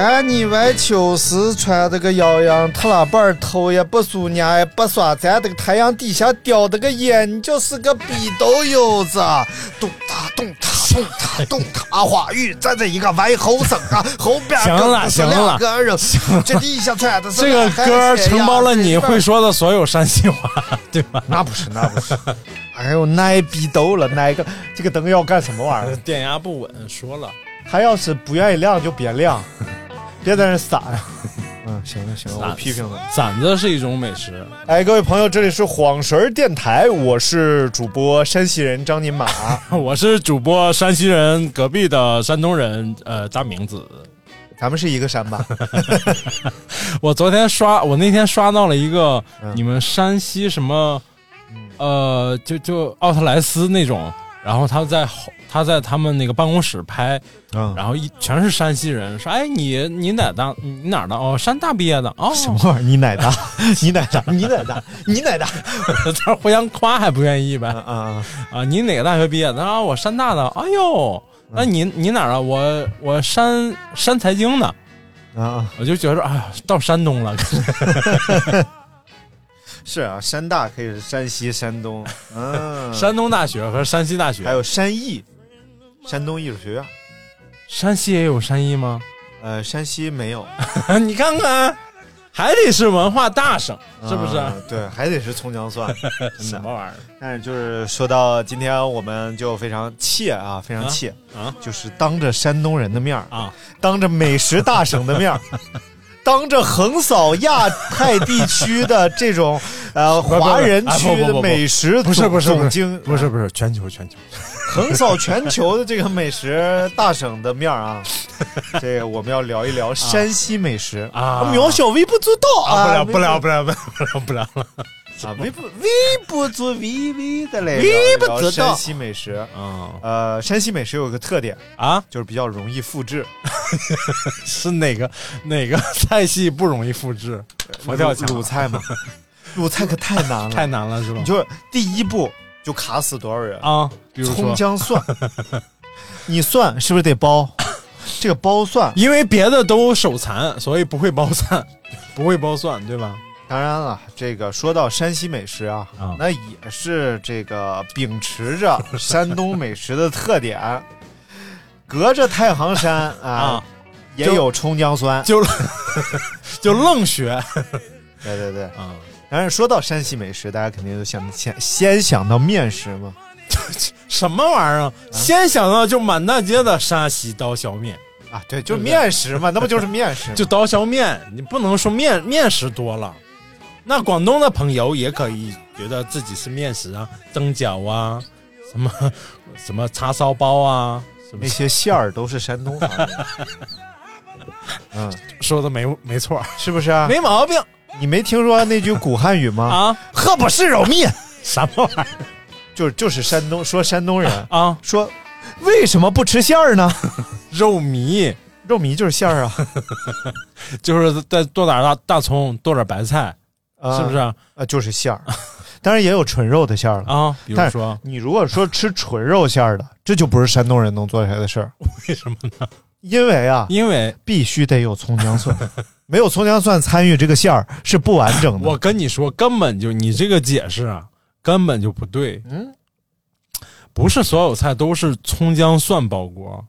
看你外秋时穿的个洋洋特拉板，头也不梳，牙也不刷，在这个太阳底下叼的个烟，你就是个逼斗油子。咚哒咚哒咚哒咚哒，花语站在一个歪后生啊，后边 跟了是两个人，这底下穿的是这个歌承包了你会说的所有山西话，对吧？那不是，那不是。哎呦，奶逼斗了，奶个这个灯要干什么玩意儿？电压不稳，说了。他要是不愿意亮就别亮。别在那撒呀！嗯，行了行了，我批评了。馓子是一种美食。哎，各位朋友，这里是晃神电台，我是主播山西人张金马，我是主播山西人隔壁的山东人，呃，大明子。咱们是一个山吧？我昨天刷，我那天刷到了一个你们山西什么，呃，就就奥特莱斯那种，然后他在。他在他们那个办公室拍，然后一全是山西人，说：“哎，你你哪的？你哪的？哦，山大毕业的。哦，什么玩意儿？你哪的？你哪的？你哪的？你哪的？他互相夸还不愿意呗？啊啊！你哪个大学毕业的？啊，我山大的。哎呦，那你你哪的？我我山山财经的。啊，我就觉得，哎呀，到山东了。是啊，山大可以是山西、山东，嗯，山东大学和山西大学，还有山艺。山东艺术学院，山西也有山艺吗？呃，山西没有。你看看，还得是文化大省，是不是？对，还得是葱姜蒜，什么玩意儿？但是就是说到今天，我们就非常气啊，非常气啊，就是当着山东人的面啊，当着美食大省的面当着横扫亚太地区的这种 呃华人区的美食不是不是总经不是不是全球全球。横扫全球的这个美食大省的面啊，这个我们要聊一聊山西美食。啊，渺小微不足道啊，不聊不聊不聊不聊不聊了啊，微不微不足微微的嘞，微不足道。山西美食啊，呃，山西美食有个特点啊，就是比较容易复制，是哪个哪个 菜系不容易复制？佛跳墙鲁菜吗？鲁菜可太难了，太难了是吧？你就第一步。就卡死多少人啊？比如葱姜蒜，你蒜是不是得剥？这个剥蒜，因为别的都手残，所以不会剥蒜，不会剥蒜，对吧？当然了，这个说到山西美食啊，那也是这个秉持着山东美食的特点，隔着太行山啊，也有葱姜蒜，就 就愣学。对对对，啊。但是说到山西美食，大家肯定都想先先想到面食嘛？什么玩意儿？先想到就满大街的山西刀削面啊！对，就是面食嘛，那不就是面食？就刀削面，你不能说面面食多了。那广东的朋友也可以觉得自己是面食啊，蒸饺啊，什么什么叉烧包啊，那些馅儿都是山东的。嗯，说的没没错，是不是啊？没毛病。你没听说那句古汉语吗？啊，喝不是肉面，什么玩意儿？就就是山东说山东人啊，说为什么不吃馅儿呢？肉糜，肉糜就是馅儿啊，就是再剁点大大葱，剁点白菜，是不是？啊，就是馅儿。当然也有纯肉的馅儿了啊。比如说，你如果说吃纯肉馅儿的，这就不是山东人能做出来的事儿。为什么呢？因为啊，因为必须得有葱姜蒜。没有葱姜蒜参与这个馅儿是不完整的。我跟你说，根本就你这个解释啊，根本就不对。嗯，不是所有菜都是葱姜蒜包锅，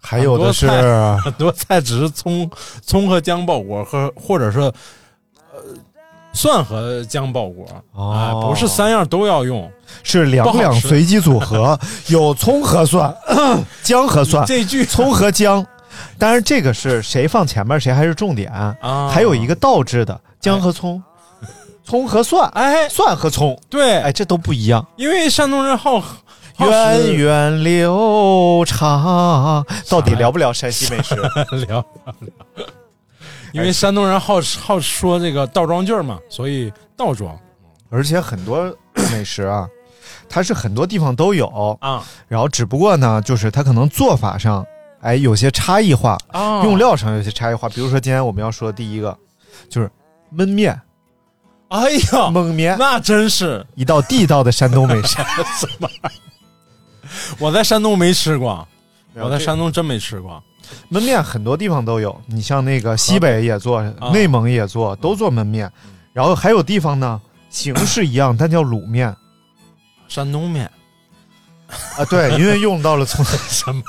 还有的是很多菜只是葱葱和姜包锅，和或者是呃蒜和姜爆锅，哦。哎，不是三样都要用。是两两随机组合，有葱和蒜，姜和蒜，这句。葱和姜。当然，这个是谁放前面谁还是重点啊。还有一个倒置的姜和葱，葱和蒜，哎，蒜和葱，对，哎，这都不一样。因为山东人好好源远流长，到底聊不聊山西美食？聊聊聊，因为山东人好好说这个倒装句儿嘛，所以倒装而且很多 美食啊，它是很多地方都有，啊然后只不过呢，就是它可能做法上，哎，有些差异化，啊用料上有些差异化。比如说今天我们要说的第一个，就是焖面、哎呀，蒙面，那真是一道地道的山东美食。我在山东没吃过，我在山东真没吃过。焖面很多地方都有，你像那个西北也做，啊内蒙也做，都做焖面。然后还有地方呢，形式一样，但叫卤面山东面啊。对，因为用到了从。什么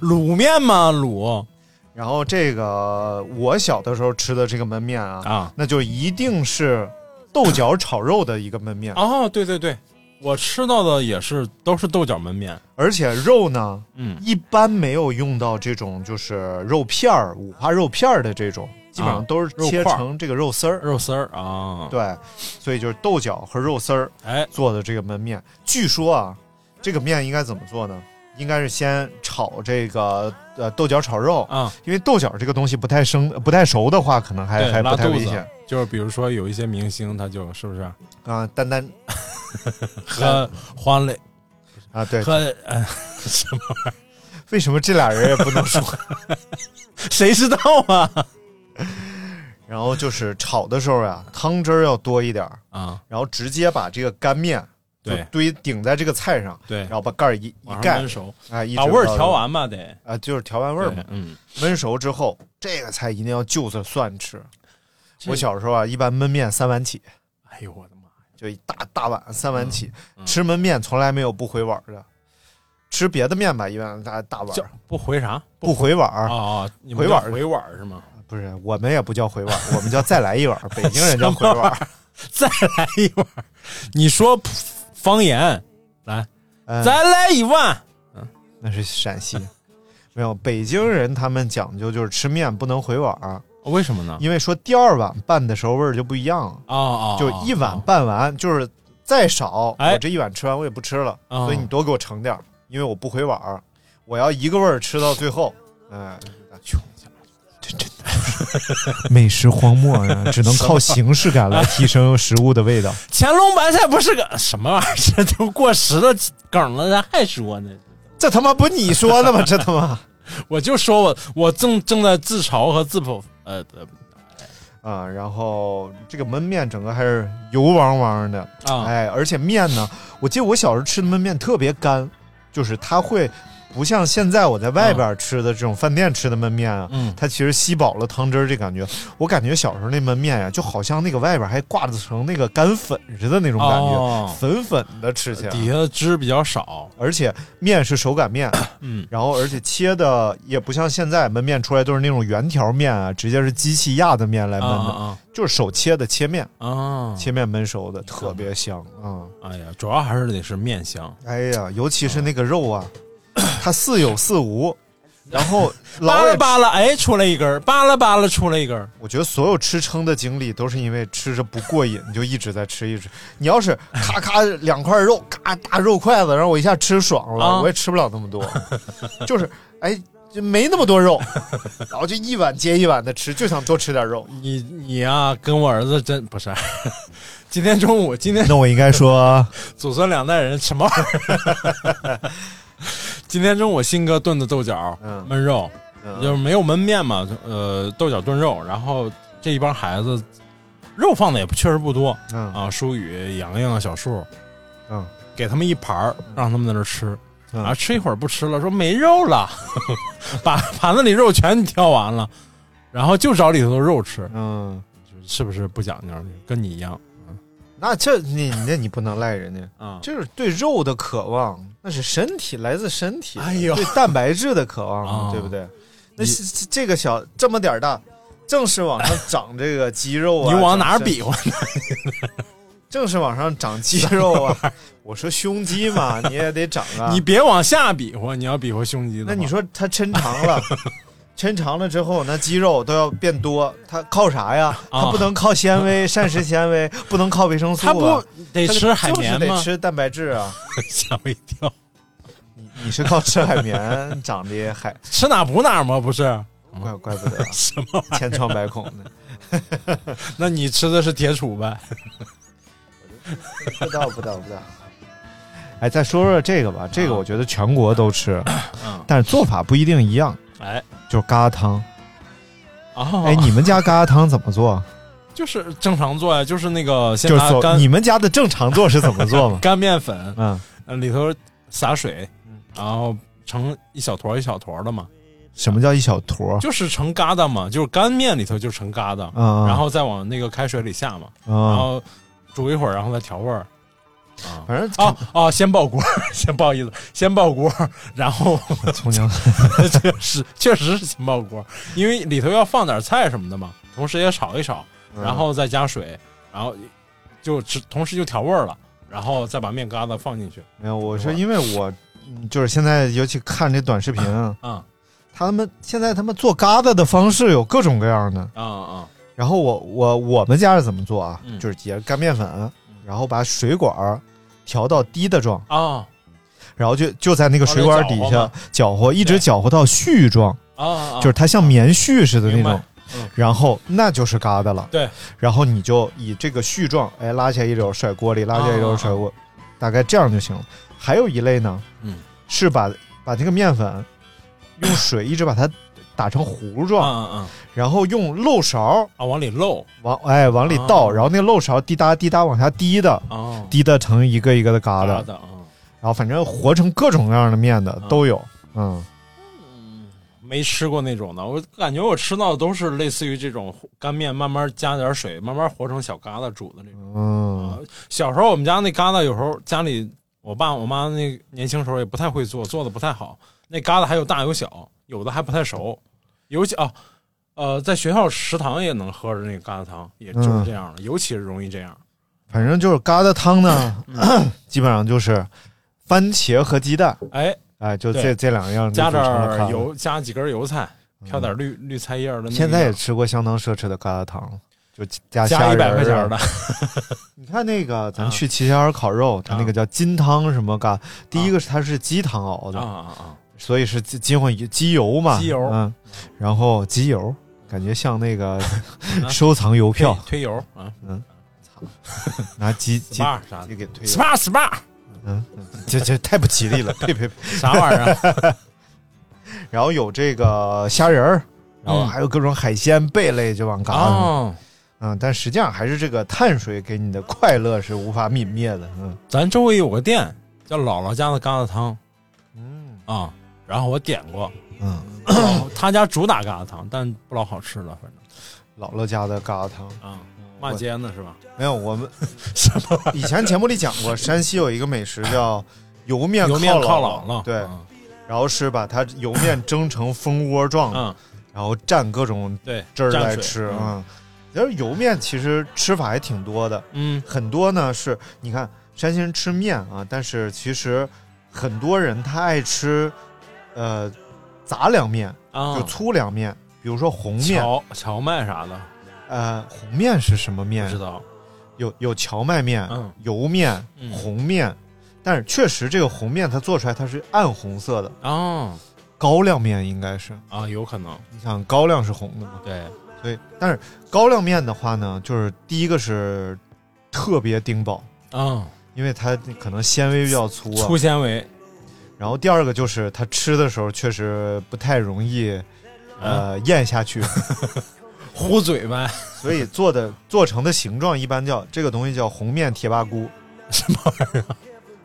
卤面吗？卤然后这个我小的时候吃的这个焖面啊，啊那就一定是豆角炒肉的一个焖面，哦，对对对，我吃到的也是都是豆角焖面。而且肉呢，嗯一般没有用到这种就是肉片儿、五花肉片儿的这种，基本上都是切成这个肉丝儿。肉丝儿啊，对，所以就是豆角和肉丝儿哎，做的这个焖面。据说啊，这个面应该怎么做呢？应该是先炒这个呃豆角炒肉，啊，因为豆角这个东西不太生、不太熟的话，可能还，还不太危险。。就是比如说有一些明星，他就是不是啊。丹丹 和黄磊 啊，对，和呃 什么玩意为什么这俩人也不能说？谁知道啊？然后就是炒的时候呀、汤汁儿要多一点儿，啊，然后直接把这个干面就对堆顶在这个菜上，对然后把盖儿一一盖焖，熟，啊，一把味儿调完吧，得啊，就是调完味儿嘛。嗯，焖熟之后，这个菜一定要就着蒜吃。我小时候啊，一般焖面三碗起，哎呦我的妈呀！就一大大碗三碗起。嗯吃焖面从来没有不回碗的，吃别的面吧，一般大大碗叫不回啥？不回碗。啊！回碗回碗是吗？不是，我们也不叫回碗，我们叫再来一碗。北京人叫回碗。再来一碗，你说方言，来嗯再来一碗。那是陕西，没有北京人他们讲究就是吃面不能回碗儿，为什么呢？因为说第二碗拌的时候味儿就不一样了，啊啊，就一碗拌完就是再少，哎。我这一碗吃完我也不吃了，啊所以你多给我盛点儿，因为我不回碗儿，我要一个味儿吃到最后，哎。这真的 美食荒漠啊，只能靠形式感来提升食物的味道。乾隆白菜不是个 什么玩意儿？这都过时的梗了，咱还说呢？这他妈不你说的吗？这他妈我就说我我正正在自嘲和自否，呃呃啊！然后这个焖面整个还是油汪汪的，啊哎，而且面呢，我记得我小时候吃的焖面特别干，就是它会不像现在我在外边吃的这种饭店吃的焖面啊，嗯。它其实吸饱了汤汁儿这感觉。我感觉小时候那焖面呀、就好像那个外边还挂着层那个干粉似的那种感觉，哦。粉粉的吃起来。底下的汁比较少，而且面是手擀面，嗯。然后而且切的也不像现在焖面出来都是那种圆条面啊，直接是机器压的面来焖的，啊就是手切的切面，啊。啊！切面焖熟的，特别香啊、哎呀，主要还是得是面香，哎呀，尤其是那个肉啊，它似有似无，然后 扒拉扒拉，哎，出来一根儿，扒拉扒拉出来一根儿，我觉得所有吃撑的经历都是因为吃着不过瘾，就一直在吃，一直。你要是咔咔两块肉，咔大肉筷子，然后我一下吃爽了，啊我也吃不了那么多。就是哎，就没那么多肉，然后就一碗接一碗的吃，就想多吃点肉。你你呀、跟我儿子真不是。今天中午，今天那我应该说，祖孙两代人什么玩意儿？今天中午新哥炖的豆角、嗯焖肉，嗯就是没有焖面嘛，呃，豆角炖肉。然后这一帮孩子肉放的也确实不多嗯啊，舒宇、洋洋、小树，嗯给他们一盘儿，让他们在那儿吃。嗯然后吃一会儿不吃了，说没肉了，把盘子里肉全挑完了，然后就找里头的肉吃，嗯，是不是不讲究？跟你一样那这你那你不能赖人家。啊？就是对肉的渴望，那是身体来自身体，哎呦对蛋白质的渴望，啊对不对？那你是这个小这么点儿大，正是往上长这个肌肉啊。你往哪儿比划呢？正是往上长肌肉啊！我说胸肌嘛，你也得长啊。你别往下比划，你要比划胸肌的。那你说它抻长了，抻长了之后，那肌肉都要变多，它靠啥呀？啊它不能靠纤维、膳食纤维，不能靠维生素、啊。它不得吃海绵吗？就是得吃蛋白质啊！吓我一跳，你你是靠吃海绵长的海，吃哪补哪吗？不是？怪怪不得什么？千疮百孔的。那你吃的是铁杵呗？不知道不知道不知道。哎，再说说这个吧，这个我觉得全国都吃，嗯，但是做法不一定一样。哎，就是疙瘩汤，哦，哎，你们家疙瘩汤怎么做？就是正常做呀，就是那个先就是说拿干？你们家的正常做是怎么做嘛 干面粉，嗯，呃里头撒水，然后成一小坨一小坨的嘛，什么叫一小坨？就是成疙瘩嘛，就是干面里头就成疙瘩，嗯，然后再往那个开水里下嘛，然嗯，后煮一会儿，然后再调味儿。啊反正啊啊，先爆锅，先不好意思，先爆锅，然后 葱姜，确实确实是先爆锅，因为里头要放点菜什么的嘛，同时也炒一炒，嗯然后再加水，然后就只同时就调味儿了，然后再把面疙瘩放进去。没有，我是因为我嗯就是现在尤其看这短视频啊，啊他们现在他们做疙瘩的方式有各种各样的。啊啊！然后我我我们家是怎么做啊？嗯就是也是干面粉，然后把水管儿调到低的状，啊。然后就就在那个水管底下搅和，一直搅和到絮状，啊啊！就是它像棉絮似的那种。嗯。然后那就是疙瘩了。对，然后你就以这个絮状，哎，拉起来一绺甩锅里，拉起来一绺甩锅，大概这样就行了。还有一类呢，嗯，是把把这个面粉用水一直把它打成糊啊状，然后用漏勺啊！往里漏往哎往里倒，啊然后那个漏勺滴答滴答往下滴的，啊，滴的成一个一个的疙瘩，瘩啊。然后反正和成各种各样的面的都有，嗯。没吃过那种的，我感觉我吃到的都是类似于这种干面，慢慢加点水，慢慢和成小疙瘩煮的那种。嗯，小时候我们家那疙瘩，有时候家里我爸我妈那年轻时候也不太会做，做的不太好。那疙瘩还有大有小，有的还不太熟。尤其啊，呃，在学校食堂也能喝着那个疙瘩汤，也就是这样的，尤其是容易这样。反正就是疙瘩汤呢，嗯 基本上就是番茄和鸡蛋，哎，哎，就这这两样加点油，加几根油菜，飘点绿绿菜叶儿的那个。现在也吃过相当奢侈的疙瘩汤，就加加一虾仁儿百块钱的啊。你看那个，咱去齐齐哈尔烤肉，它那个叫金汤什么疙，第一个是它是鸡汤熬的，啊啊啊！所以是金机油嘛，机油。嗯，然后机油感觉像那个 收藏邮票，推推油啊。嗯。拿鸡鸡，SPA 啥的。鸡给推。了，，SPA SPA 嗯，这这太不吉利了，呸呸呸。啥玩意儿啊？然后有这个虾仁儿，然后嗯还有各种海鲜贝类，就往嘎上。哦，嗯，但实际上还是这个碳水给你的快乐是无法泯灭的。嗯。咱周围有个店叫姥姥家的疙瘩汤。嗯。啊，然后我点过，嗯，他家主打疙瘩汤，但不老好吃了，反正姥姥家的疙瘩汤啊，骂街呢是吧？没有，我们 什么以前节目里讲过，山西有一个美食叫油面油面靠姥姥姥，对，嗯然后是把它油面蒸成蜂窝状，嗯，然后蘸各种对，汁儿蘸水来吃。嗯嗯，就是油面其实吃法还挺多的。嗯很多呢是，你看山西人吃面啊，但是其实很多人他爱吃，呃，杂粮面，啊，就粗粮面，比如说红面，荞荞麦啥的。呃，红面是什么不面知？道，有有荞麦面、嗯。油面、嗯。红面，但是确实这个红面它做出来它是暗红色的，啊高粱面应该是，啊，有可能，你想高粱是红的嘛？对，所以，但是高粱面的话呢，就是第一个是特别顶饱，啊，因为它可能纤维比较粗啊，粗纤维，然后第二个就是它吃的时候确实不太容易，呃，咽下去，糊嘴呗，所以做的做成的形状一般叫这个东西叫红面铁八菇，什么玩意儿？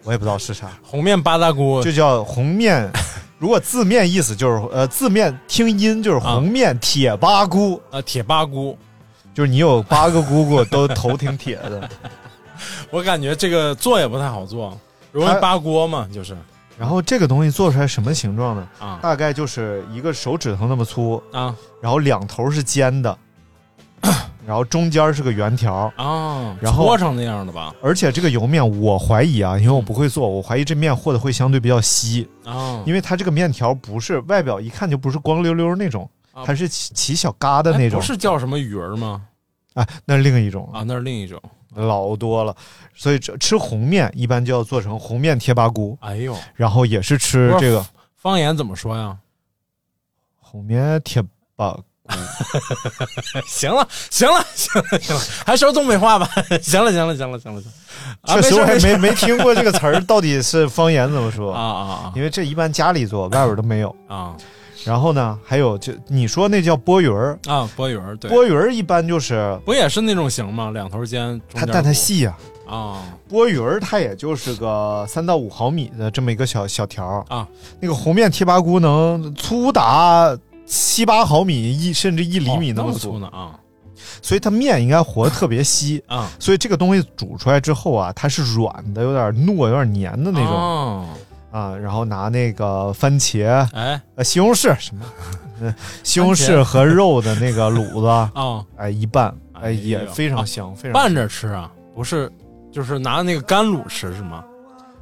我也不知道是啥，红面八大姑。就叫红面。如果字面意思就是呃字面听音就是红面铁八菇，啊，铁八姑，就是你有八个姑姑都头挺铁的。我感觉这个做也不太好做，容易它扒锅嘛，就是然后这个东西做出来什么形状呢？啊大概就是一个手指头那么粗，啊然后两头是尖的，然后中间是个圆条，啊，然后搓成那样的吧？而且这个油面我怀疑啊，因为我不会做，我怀疑这面和的会相对比较稀，啊，因为它这个面条不是外表一看就不是光溜溜那种，啊它是起起小疙瘩那种，不是叫什么鱼儿吗？哎，那是另一种啊，那是另一种。老多了，所以这吃红面一般就要做成红面贴吧菇，哎呦，然后也是吃这个方言怎么说呀？红面贴吧。行了，行了，行了，行了，还说东北话吧？行了，行了，行了，行了，行了。啊确实我还没没没听过这个词儿到底是方言怎么说 啊啊因为这一般家里做，外边都没有。啊啊然后呢，还有就你说那叫波鱼儿，啊！波鱼儿对，波鱼儿一般就是不也是那种型吗？两头尖，中它但它细呀、啊波鱼儿它也就是个三到五毫米的这么一个小小条啊，那个红面贴吧菇能粗达七八毫米，一甚至一厘米哦那么粗，粗呢啊所以它面应该和得特别稀。啊所以这个东西煮出来之后啊，它是软的，有点糯，有点黏的那种、种。啊。然后拿那个番茄、哎呃西红柿什么，呃西红柿和肉的那个卤子，啊，哎一拌，哎也非常香，非常拌着吃啊，不是，就是拿那个干卤吃是吗？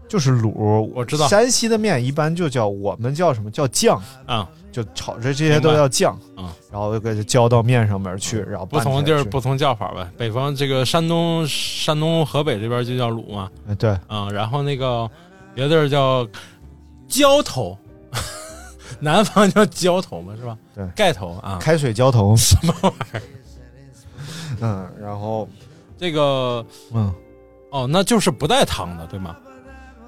就是卤。我知道山西的面一般就叫我们叫什么叫酱，啊，就炒着这些都叫酱啊嗯然后给它浇到面上面去，然后不同的地儿不同叫法呗。北方这个山东、山东、河北这边就叫卤嘛，哎对，啊，然后那个别的地儿叫浇头，南方叫浇头嘛，是吧？对盖头啊。开水浇头，什么玩意儿？嗯，然后这个嗯。哦，那就是不带汤的，对吗？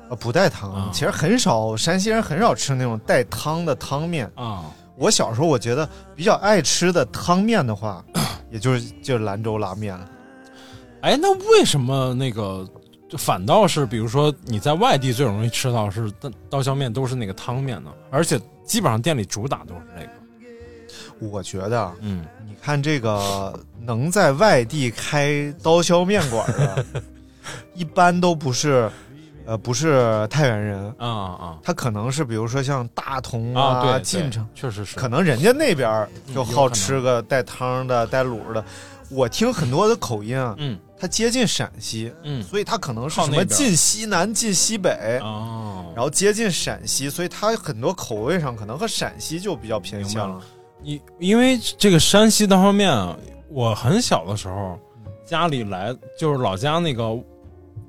啊，不带汤，啊其实很少，山西人很少吃那种带汤的汤面。啊，我小时候我觉得比较爱吃的汤面的话，也就是就是兰州拉面了。哎，那为什么那个就反倒是，比如说你在外地最容易吃到是刀刀削面，都是那个汤面的？而且基本上店里主打都是这个。我觉得，嗯，你看这个能在外地开刀削面馆的，一般都不是，呃，不是太原人，啊啊他可能是比如说像大同啊！对，晋城，确实是可能人家那边就好吃个带汤的、带卤的。我听很多的口音啊，嗯它接近陕西，嗯。所以它可能是什么晋西南、晋西北，哦，然后接近陕西，所以它很多口味上可能和陕西就比较偏向明白。你因为这个山西刀削面啊，我很小的时候家里来就是老家那个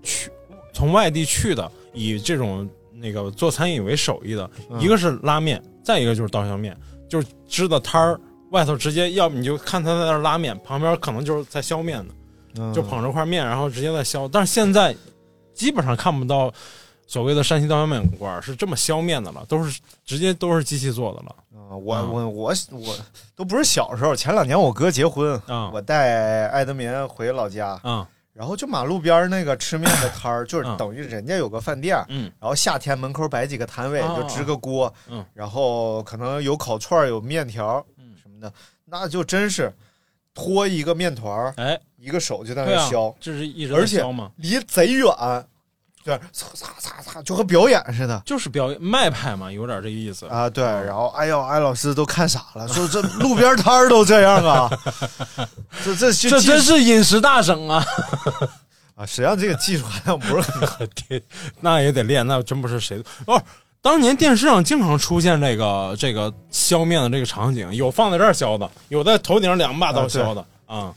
去从外地去的，以这种那个做餐饮为手艺的，嗯一个是拉面，再一个就是刀削面，就是支的摊儿外头直接，要么你就看他在那儿拉面，旁边可能就是在削面的，嗯就捧着块面，然后直接在削。但是现在基本上看不到所谓的山西刀削面馆是这么削面的了，都是直接都是机器做的了。啊，我嗯我我我都不是小时候，前两年我哥结婚，啊我带艾德民回老家，啊然后就马路边那个吃面的摊儿，就是嗯等于人家有个饭店，嗯然后夏天门口摆几个摊位，啊就支个锅，嗯然后可能有烤串儿有面条，嗯什么的，那就真是拖一个面团儿，哎，一个手就在那削，，这是一直而且在削吗？离贼远，对，擦擦擦擦，就和表演似的。就是表演卖派嘛，有点这个意思。啊，对，然后哎呦，艾老师都看傻了，说这路边摊儿都这样啊，这这这这真是饮食大省啊！啊，实际上这个技术含量不是很高。天，那也得练，那真不是谁的哦。当年电视上经常出现这个这个削面的这个场景，有放在这儿削的，有在头顶上两把刀削的啊。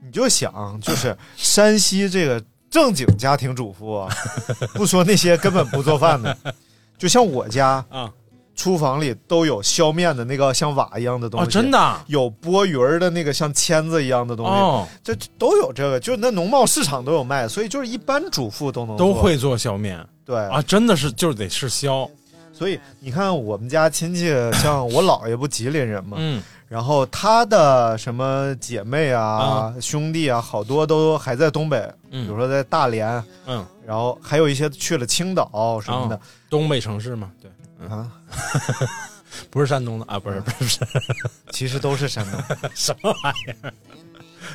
你就想，就是山西这个正经家庭主妇啊，不说那些根本不做饭的，就像我家啊。厨房里都有削面的那个像瓦一样的东哦，西，真的啊有拨鱼儿的那个像签子一样的东西，哦，这都有这个，就是那农贸市场都有卖，所以就是一般主妇都能都会做削面对啊，真的是就是得是削，所以你看，我们家亲戚像我姥爷不吉林人嘛，嗯。然后他的什么姐妹啊、啊。兄弟啊，好多都还在东北，嗯。比如说在大连，嗯，然后还有一些去了青岛什么的、东北城市嘛，对，啊，不是山东的啊，不是不是不是。其实都是山东，什么玩意儿？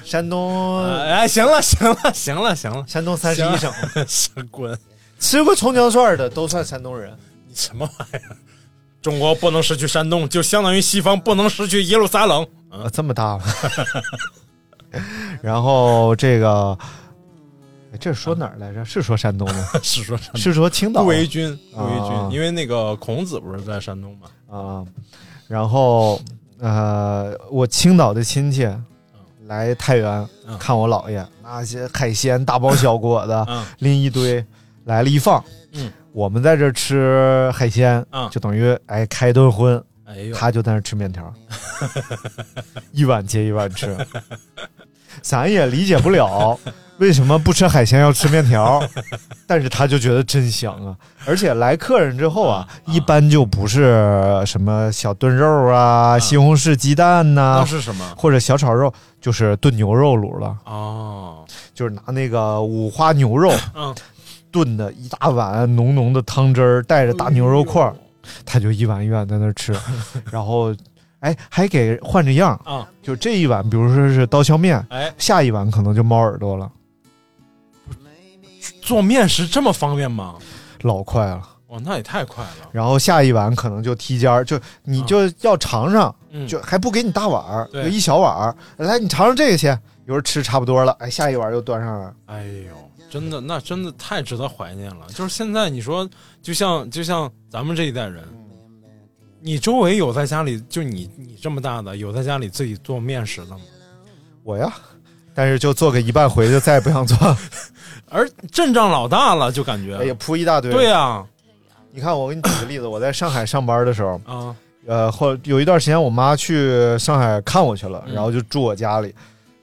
山东、哎，行了行了行了行了，山东三十一省，行滚！吃过葱姜蒜的都算山东人。你什么玩意儿？中国不能失去山东，就相当于西方不能失去耶路撒冷。啊，这么大吗？然后这个，哎这是说哪儿来着？是说山东吗？是说山东是说青岛顾维钧，顾维啊钧，因为那个孔子不是在山东吗？啊？然后呃，我青岛的亲戚来太原嗯看我姥爷，那些海鲜大包小裹的嗯拎一堆来了一放，嗯，我们在这吃海鲜，嗯。就等于哎开一顿荤，哎呦，他就在那吃面条，一碗接一碗吃。咱也理解不了 为什么不吃海鲜要吃面条，但是他就觉得真香啊！而且来客人之后啊，一般就不是什么小炖肉啊、西红柿鸡蛋呐、那是什么？或者小炒肉，就是炖牛肉卤了，哦，就是拿那个五花牛肉嗯，炖的一大碗浓浓的汤汁儿，带着大牛肉块儿，他就一碗一碗在那儿吃，然后哎还给换着样儿，啊，就这一碗，比如说是刀削面，哎，下一碗可能就猫耳朵了，做面食这么方便吗？老快了。哇，那也太快了。然后下一碗可能就踢尖儿，就你就要尝尝，嗯，就还不给你大碗就一小碗儿，来你尝尝这个去。一会儿吃差不多了，哎，下一碗又端上来。哎呦，真的，那真的太值得怀念了。就是现在，你说，就像就像咱们这一代人，你周围有在家里就你你这么大的有在家里自己做面食的吗？我呀，但是就做个一半回去，再也不想做，而阵仗老大了，就感觉，哎呀，铺一大堆。对呀、你看，我给你举个例子，我在上海上班的时候，啊，呃，后有一段时间我妈去上海看我去了，嗯然后就住我家里。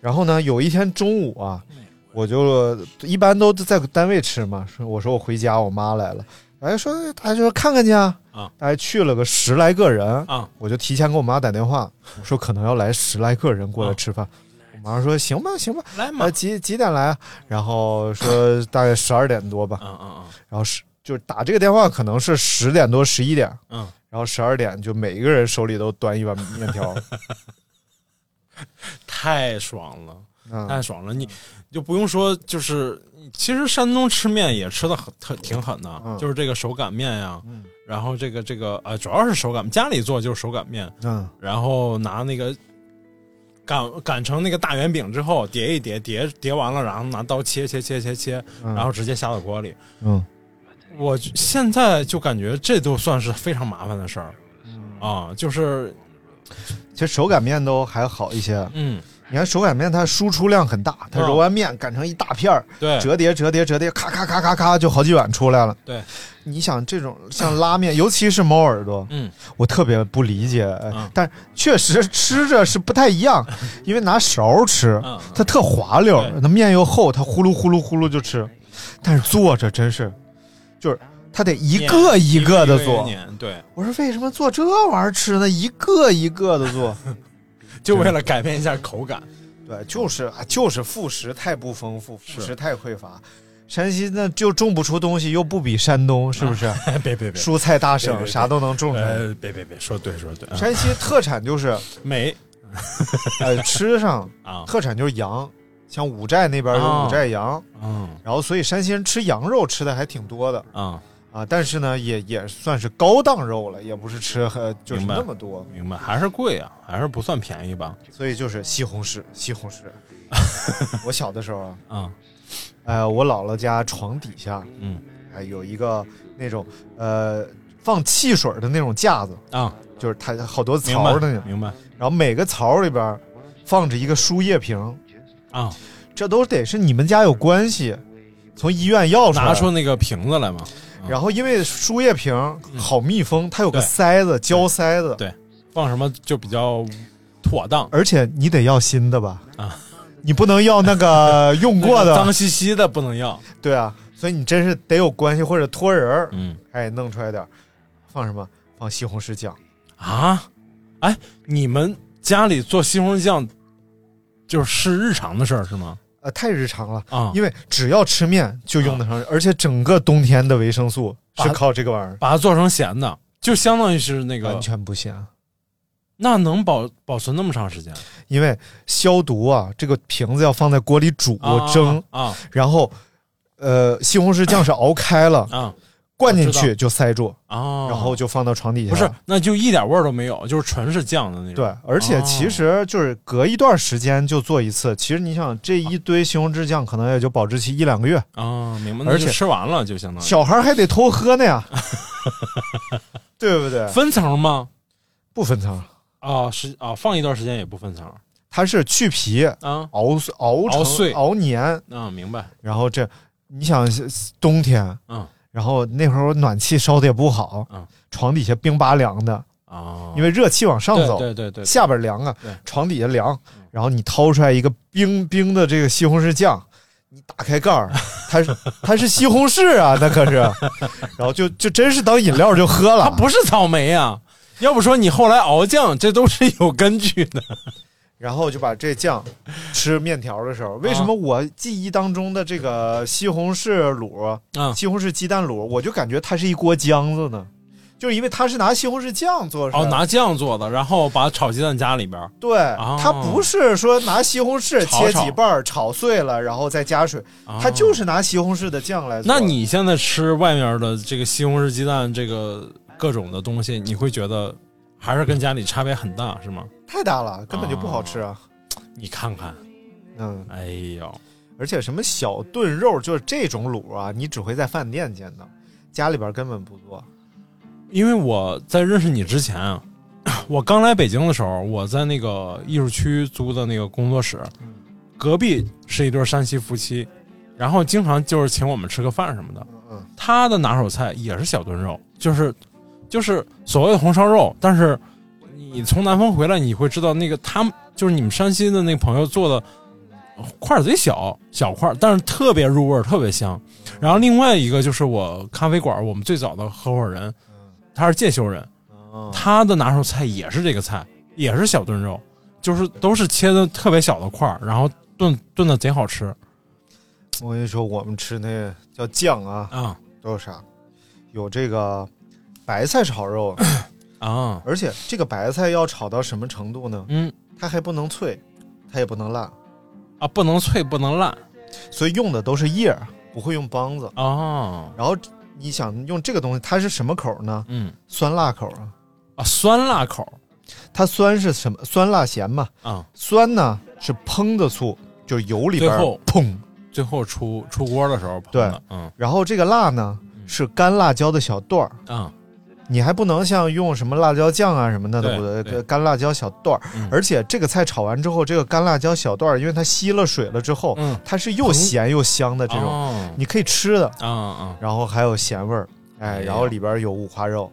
然后呢，有一天中午啊，嗯我就一般都在单位吃嘛，说我说我回家，我妈来了，哎说大家说看看去啊，啊大概去了个十来个人啊，我就提前给我妈打电话，我说可能要来十来个人过来吃饭。我妈说行吧行吧，来嘛呃，几几点来啊？然后说大概十二点多吧，嗯嗯然后是就是打这个电话可能是十点多十一点，嗯然后十二点就每一个人手里都端一碗面条，嗯，太爽了，嗯，太爽了！你就不用说，就是其实山东吃面也吃的很特挺狠的，嗯就是这个手擀面呀，嗯然后这个这个呃，主要是手擀，家里做就是手擀面，嗯然后拿那个擀擀成那个大圆饼之后，叠一叠，叠叠完了，然后拿刀切切切切切，嗯然后直接下到锅里。嗯我现在就感觉这都算是非常麻烦的事儿啊，就是其实手擀面都还好一些。嗯，你看手擀面，它输出量很大，它嗯揉完面擀成一大片儿，对折叠折叠折叠，咔咔咔咔咔就好几碗出来了。对，你想这种像拉面，尤其是猫耳朵，嗯我特别不理解，但确实吃着是不太一样，因为拿勺吃嗯，它特滑溜，那面又厚，它呼噜呼噜呼噜就吃，但是做着真是，就是它得一个一个的做。对，我说为什么做这玩意儿吃呢？一个一个的做，就为了改变一下口感。对，就是啊，就是副食太不丰富，副食太匮乏。山西那就种不出东西，又不比山东，是不是？别别别，蔬菜大省，别别别啥都能种出来。呃，别别别，说对说对，啊山西特产就是，美呃，吃上 啊，特产就是羊，像五寨那边有哦五寨羊，嗯然后所以山西人吃羊肉吃的还挺多的啊，啊。但是呢，也也算是高档肉了，也不是吃很就是那么多，明白，还是贵啊，还是不算便宜吧？所以就是西红柿，西红柿。我小的时候啊，啊，呃，我姥姥家床底下，嗯哎，有一个那种呃放汽水的那种架子，啊，就是它好多槽的那种，明白然后每个槽里边放着一个输液瓶，啊，这都得是你们家有关系，从医院要出来。拿出那个瓶子来嘛。然后因为输液瓶好密封，它有个塞子，胶塞子，对。放什么就比较妥当。而且你得要新的吧？啊，你不能要那个 用过的，脏兮兮的不能要。对啊，所以你真是得有关系或者托人儿，嗯。哎，弄出来点儿。放什么？放西红柿酱。啊，哎，你们家里做西红柿酱就是日常的事儿是吗？呃，太日常了啊因为只要吃面就用得上，而且整个冬天的维生素是啊靠这个玩意儿，把它做成咸的，就相当于是那个完，全不咸。那能保保存那么长时间？因为消毒啊，这个瓶子要放在锅里煮、啊蒸，啊然后呃，西红柿酱是熬开了，啊灌进去就塞住，啊，然后就放到床底下。不是，那就一点味儿都没有，就是纯是酱的那种。对，而且其实就是隔一段时间就做一次。其实你想，这一堆西红柿酱可能也就保质期一两个月，啊，明白。而且吃完了就相当于小孩还得偷喝呢呀，对不对？分层吗？不分层，啊，是啊，放一段时间也不分层它是去皮、啊熬碎、熬成熬碎熬黏，啊，明白。然后这你想冬天，嗯然后那会儿暖气烧的也不好，嗯床底下冰巴凉的，啊，因为热气往上走，对对对对，下边凉啊，床底下凉，然后你掏出来一个冰冰的这个西红柿酱，你打开盖儿，它是它是西红柿啊，那可是，然后就就真是当饮料就喝了，它不是草莓啊、要不说你后来熬酱，这都是有根据的。然后就把这酱吃面条的时候，为什么我记忆当中的这个西红柿卤、嗯西红柿鸡蛋卤，我就感觉它是一锅浆子呢？就是因为它是拿西红柿酱做哦，拿酱做的，然后把炒鸡蛋加里边儿。对，哦它不是说拿西红柿切几瓣儿炒碎了，然后再加水，它就是拿西红柿的酱来做。那你现在吃外面的这个西红柿鸡蛋，这个各种的东西，你会觉得还是跟家里差别很大，是吗？太大了，根本就不好吃啊。你看看，嗯，哎呦，而且什么小炖肉，就是这种卤啊，你只会在饭店见到，家里边根本不做。因为我在认识你之前啊，我刚来北京的时候，我在那个艺术区租的那个工作室，隔壁是一对山西夫妻，然后经常就是请我们吃个饭什么的。嗯他的拿手菜也是小炖肉，就是就是所谓的红烧肉，但是你从南方回来，你会知道那个他们就是你们山西的那个朋友做的块儿贼小小块儿，但是特别入味儿，特别香。然后另外一个就是我咖啡馆，我们最早的合伙人，他是介休人，嗯他的拿手菜也是这个菜，也是小炖肉，就是都是切的特别小的块儿，然后炖炖的贼好吃我跟你说，我们吃那叫酱啊，啊都有啥？有这个白菜炒肉，啊。而且这个白菜要炒到什么程度呢？嗯。它还不能脆，它也不能烂，啊，不能脆不能烂所以用的都是叶儿，不会用梆子。哦，然后你想用这个东西，它是什么口呢？嗯。酸辣口啊。啊，酸辣口。它酸是什么？酸辣咸嘛。啊，酸呢是烹的醋，就是油里边最后。砰。最后出出锅的时候烹对，嗯。然后这个辣呢是干辣椒的小段儿，啊你还不能像用什么辣椒酱啊什么的，干辣椒小段儿。嗯。而且这个菜炒完之后，这个干辣椒小段儿，因为它吸了水了之后，嗯。它是又咸又香的这种，哦。你可以吃的。啊啊然后还有咸味儿，哎，然后里边有五花肉，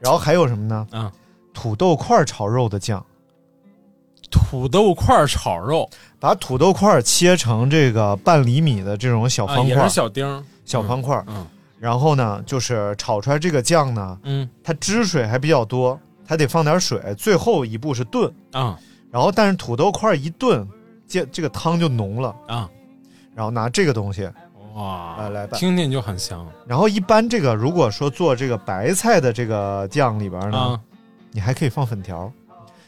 然后还有什么呢？嗯，土豆块炒肉的酱，土豆块炒肉。把土豆块切成这个半厘米的这种小方块小丁儿，小方块然后呢，就是炒出来这个酱呢，嗯。它汁水还比较多，它得放点水。最后一步是炖，啊。然后但是土豆块儿一炖，这这个汤就浓了。啊，然后拿这个东西，哇，来来拌。听听就很香。然后一般这个如果说做这个白菜的这个酱里边呢，啊。你还可以放粉条，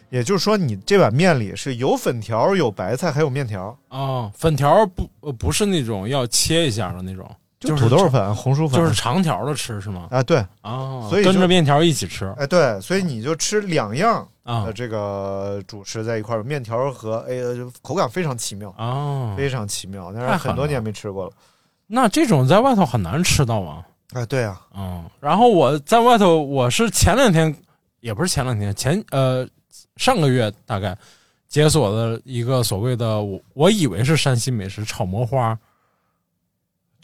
也就是说你这碗面里是有粉条、有白菜，还有面条，哦，粉条不呃不是那种要切一下的那种，就是土豆粉、红薯粉，就是长条的吃是吗？啊对，啊，所以跟着面条一起吃哎对，所以你就吃两样啊的这个主食在一块儿，面条和哎呀口感非常奇妙，啊，非常奇妙，但是很多年没吃过了。那这种在外头很难吃到啊。哎对啊，嗯，然后我在外头，我是前两天，也不是前两天，前呃上个月大概解锁的一个所谓的我我以为是山西美食炒馍花，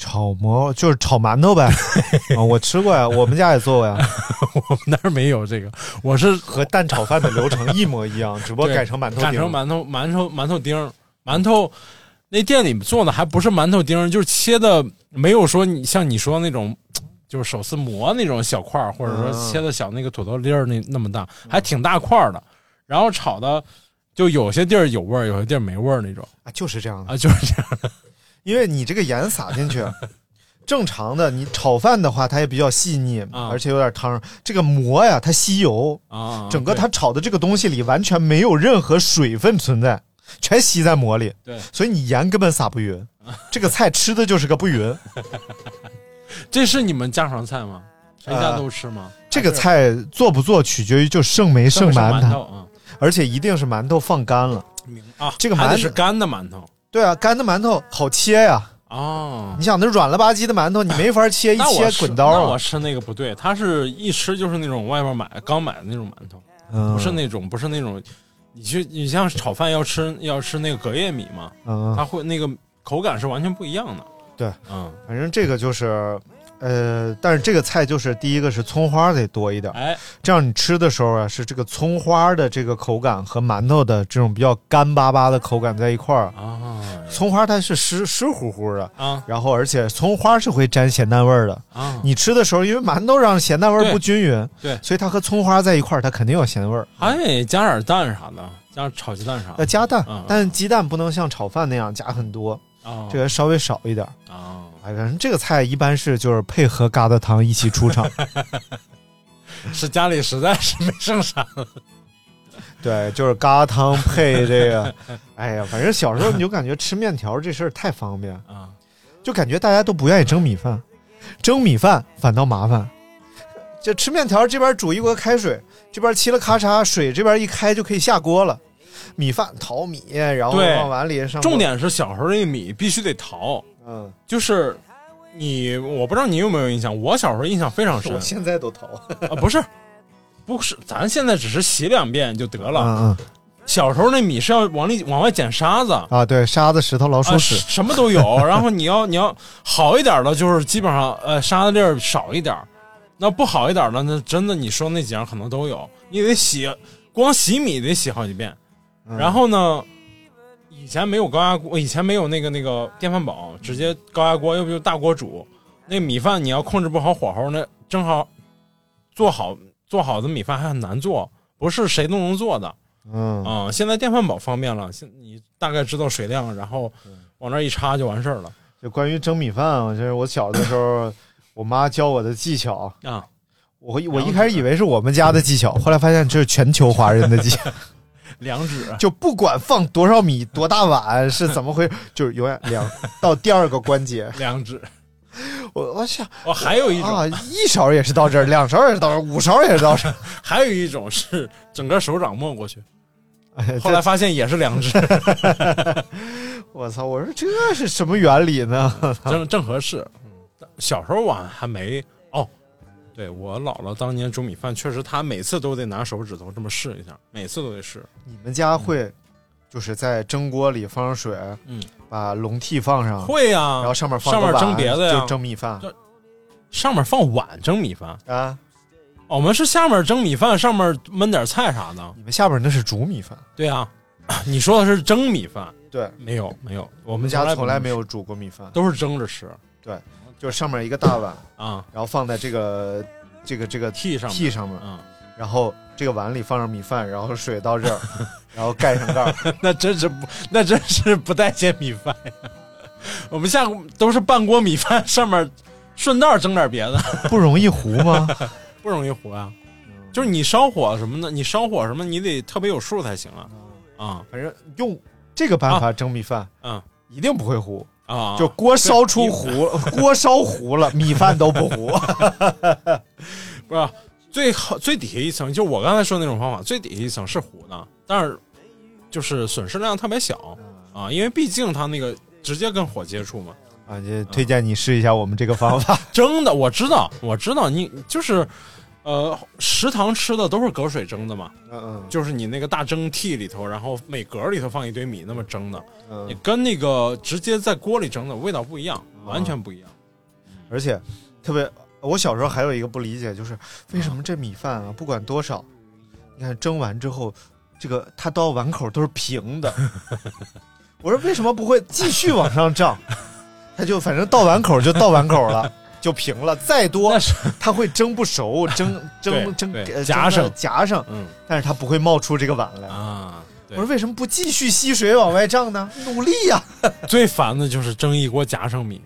炒馍就是炒馒头呗，啊我吃过呀，我们家也做过呀，我们那儿没有这个，我是和蛋炒饭的流程一模一样，只不过改成馒头丁改成馒头馒头馒头丁儿。馒头。那店里做的还不是馒头丁儿，就是切的没有说你像你说那种，就是手撕馍那种小块儿，或者说嗯。切的小那个土豆粒儿那那么大，还挺大块儿的。然后炒的就有些地儿有味儿，有些地儿没味儿那种。啊，就是这样的。啊，，就是这样的。因为你这个盐撒进去。正常的，你炒饭的话，它也比较细腻，啊而且有点汤。这个馍呀，它吸油，啊，整个它炒的这个东西里完全没有任何水分存在，全吸在馍里。对所以你盐根本撒不匀。这个菜吃的就是个不匀。这是你们家常菜吗？全家都吃吗？这个菜做不做取决于就剩没剩馒馒头啊，而且一定是馒头放干了。明啊，这个馒头是干的馒头对啊，干的馒头好切呀。哦。你想那软了吧唧的馒头，你没法切，一切滚刀啊。那我吃那个不对，它是一吃就是那种外边买刚买的那种馒头，嗯不是那种不是那种，你去你像炒饭要吃要吃那个隔夜米嘛，嗯，它会那个口感是完全不一样的。对，嗯，反正这个就是，呃，但是这个菜就是第一个是葱花得多一点，哎，这样你吃的时候啊，是这个葱花的这个口感和馒头的这种比较干巴巴的口感在一块儿。啊葱花它是湿湿乎乎的，啊然后而且葱花是会沾咸淡味儿的。啊！你吃的时候，因为馒头上咸淡味儿不均匀，对所以它和葱花在一块儿，它肯定有咸味儿。还得加点蛋啥的，加炒鸡蛋啥的要加蛋嗯，但是鸡蛋不能像炒饭那样加很多，啊。这个稍微少一点。啊，哎，反正这个菜一般是就是配合疙瘩汤一起出场。是家里实在是没剩啥了。对，就是疙瘩汤配这个。哎呀，反正小时候你就感觉吃面条这事儿太方便，啊，就感觉大家都不愿意蒸米饭，蒸米饭反倒麻烦。就吃面条，这边煮一锅开水，这边嘁了咔嚓，水这边一开就可以下锅了。米饭淘米，然后对往碗里上。重点是小时候那个米必须得淘，嗯，就是你，我不知道你有没有印象，我小时候印象非常深 我现在都淘。啊，不是，不是，咱现在只是洗两遍就得了。嗯嗯小时候那米是要往里往外捡沙子。啊，对，沙子、石头、老啊，鼠屎。什么都有，然后你要你要好一点的，就是基本上呃沙子粒儿少一点儿，那不好一点的，那真的你说那几样可能都有，你得洗，光洗米得洗好几遍。嗯然后呢，以前没有高压锅，以前没有那个那个电饭煲，直接高压锅，要不就大锅煮。那米饭你要控制不好火候，那正好做好做好的米饭还很难做，不是谁都能做的嗯啊、现在电饭煲方便了，现你大概知道水量，然后往那儿一插就完事儿了就关于蒸米饭啊，就是我小的时候，我妈教我的技巧。啊。我我一开始以为是我们家的技巧，后来发现这是全球华人的技巧。两指就不管放多少米、多大碗是怎么回事，就是永远两到第二个关节。两指，我我想哦，还有一种，啊，一勺也是到这儿，两勺也是到这儿，五勺也是到这儿。还有一种是整个手掌没过去，哎后来发现也是两指，我操！我说这是什么原理呢？正正合适。小时候我还没哦，对我姥姥当年煮米饭，确实她每次都得拿手指头这么试一下，每次都得试。你们家会就是在蒸锅里放上水，嗯，把笼屉放上，会呀、然后上面放上面蒸别的呀就蒸米饭上面放碗蒸米饭，啊。我们是下面蒸米饭，上面焖点菜啥的。你们下边那是煮米饭，对啊、你说的是蒸米饭，对，没有没有，我我们们家从来没有煮过米饭，都是蒸着吃就是上面一个大碗，啊然后放在这个这个这个屉上面屉上面，嗯，然后这个碗里放上米饭，然后水到这儿，然后盖上盖儿。那真是不，那真是不带见米饭呀。我们下都是半锅米饭，上面顺道蒸点别的，不容易糊吗？不容易糊啊。就是你烧火什么的，你烧火什么，你得特别有数才行啊。啊反正用这个办法蒸米饭，嗯一定不会糊。啊，就锅烧出糊，锅烧糊了，米饭都不糊。不是最好最底下一层，就我刚才说的那种方法，最底下一层是糊的，但是就是损失量特别小啊，因为毕竟它那个直接跟火接触嘛。啊，就推荐你试一下我们这个方法。真的我知道，我知道你就是，呃，食堂吃的都是隔水蒸的嘛，嗯就是你那个大蒸屉里头，然后每格里头放一堆米那么蒸的，你嗯，跟那个直接在锅里蒸的味道不一样，完全不一样。而且特别，我小时候还有一个不理解，就是为什么这米饭啊，不管多少，你看蒸完之后，这个它到碗口都是平的。我说为什么不会继续往上涨？它就反正到碗口就到碗口了。就平了，再多它会蒸不熟，蒸蒸蒸夹上夹上，嗯但是它不会冒出这个碗来。啊，对我说为什么不继续吸水往外胀呢？努力呀、最烦的就是蒸一锅夹生米，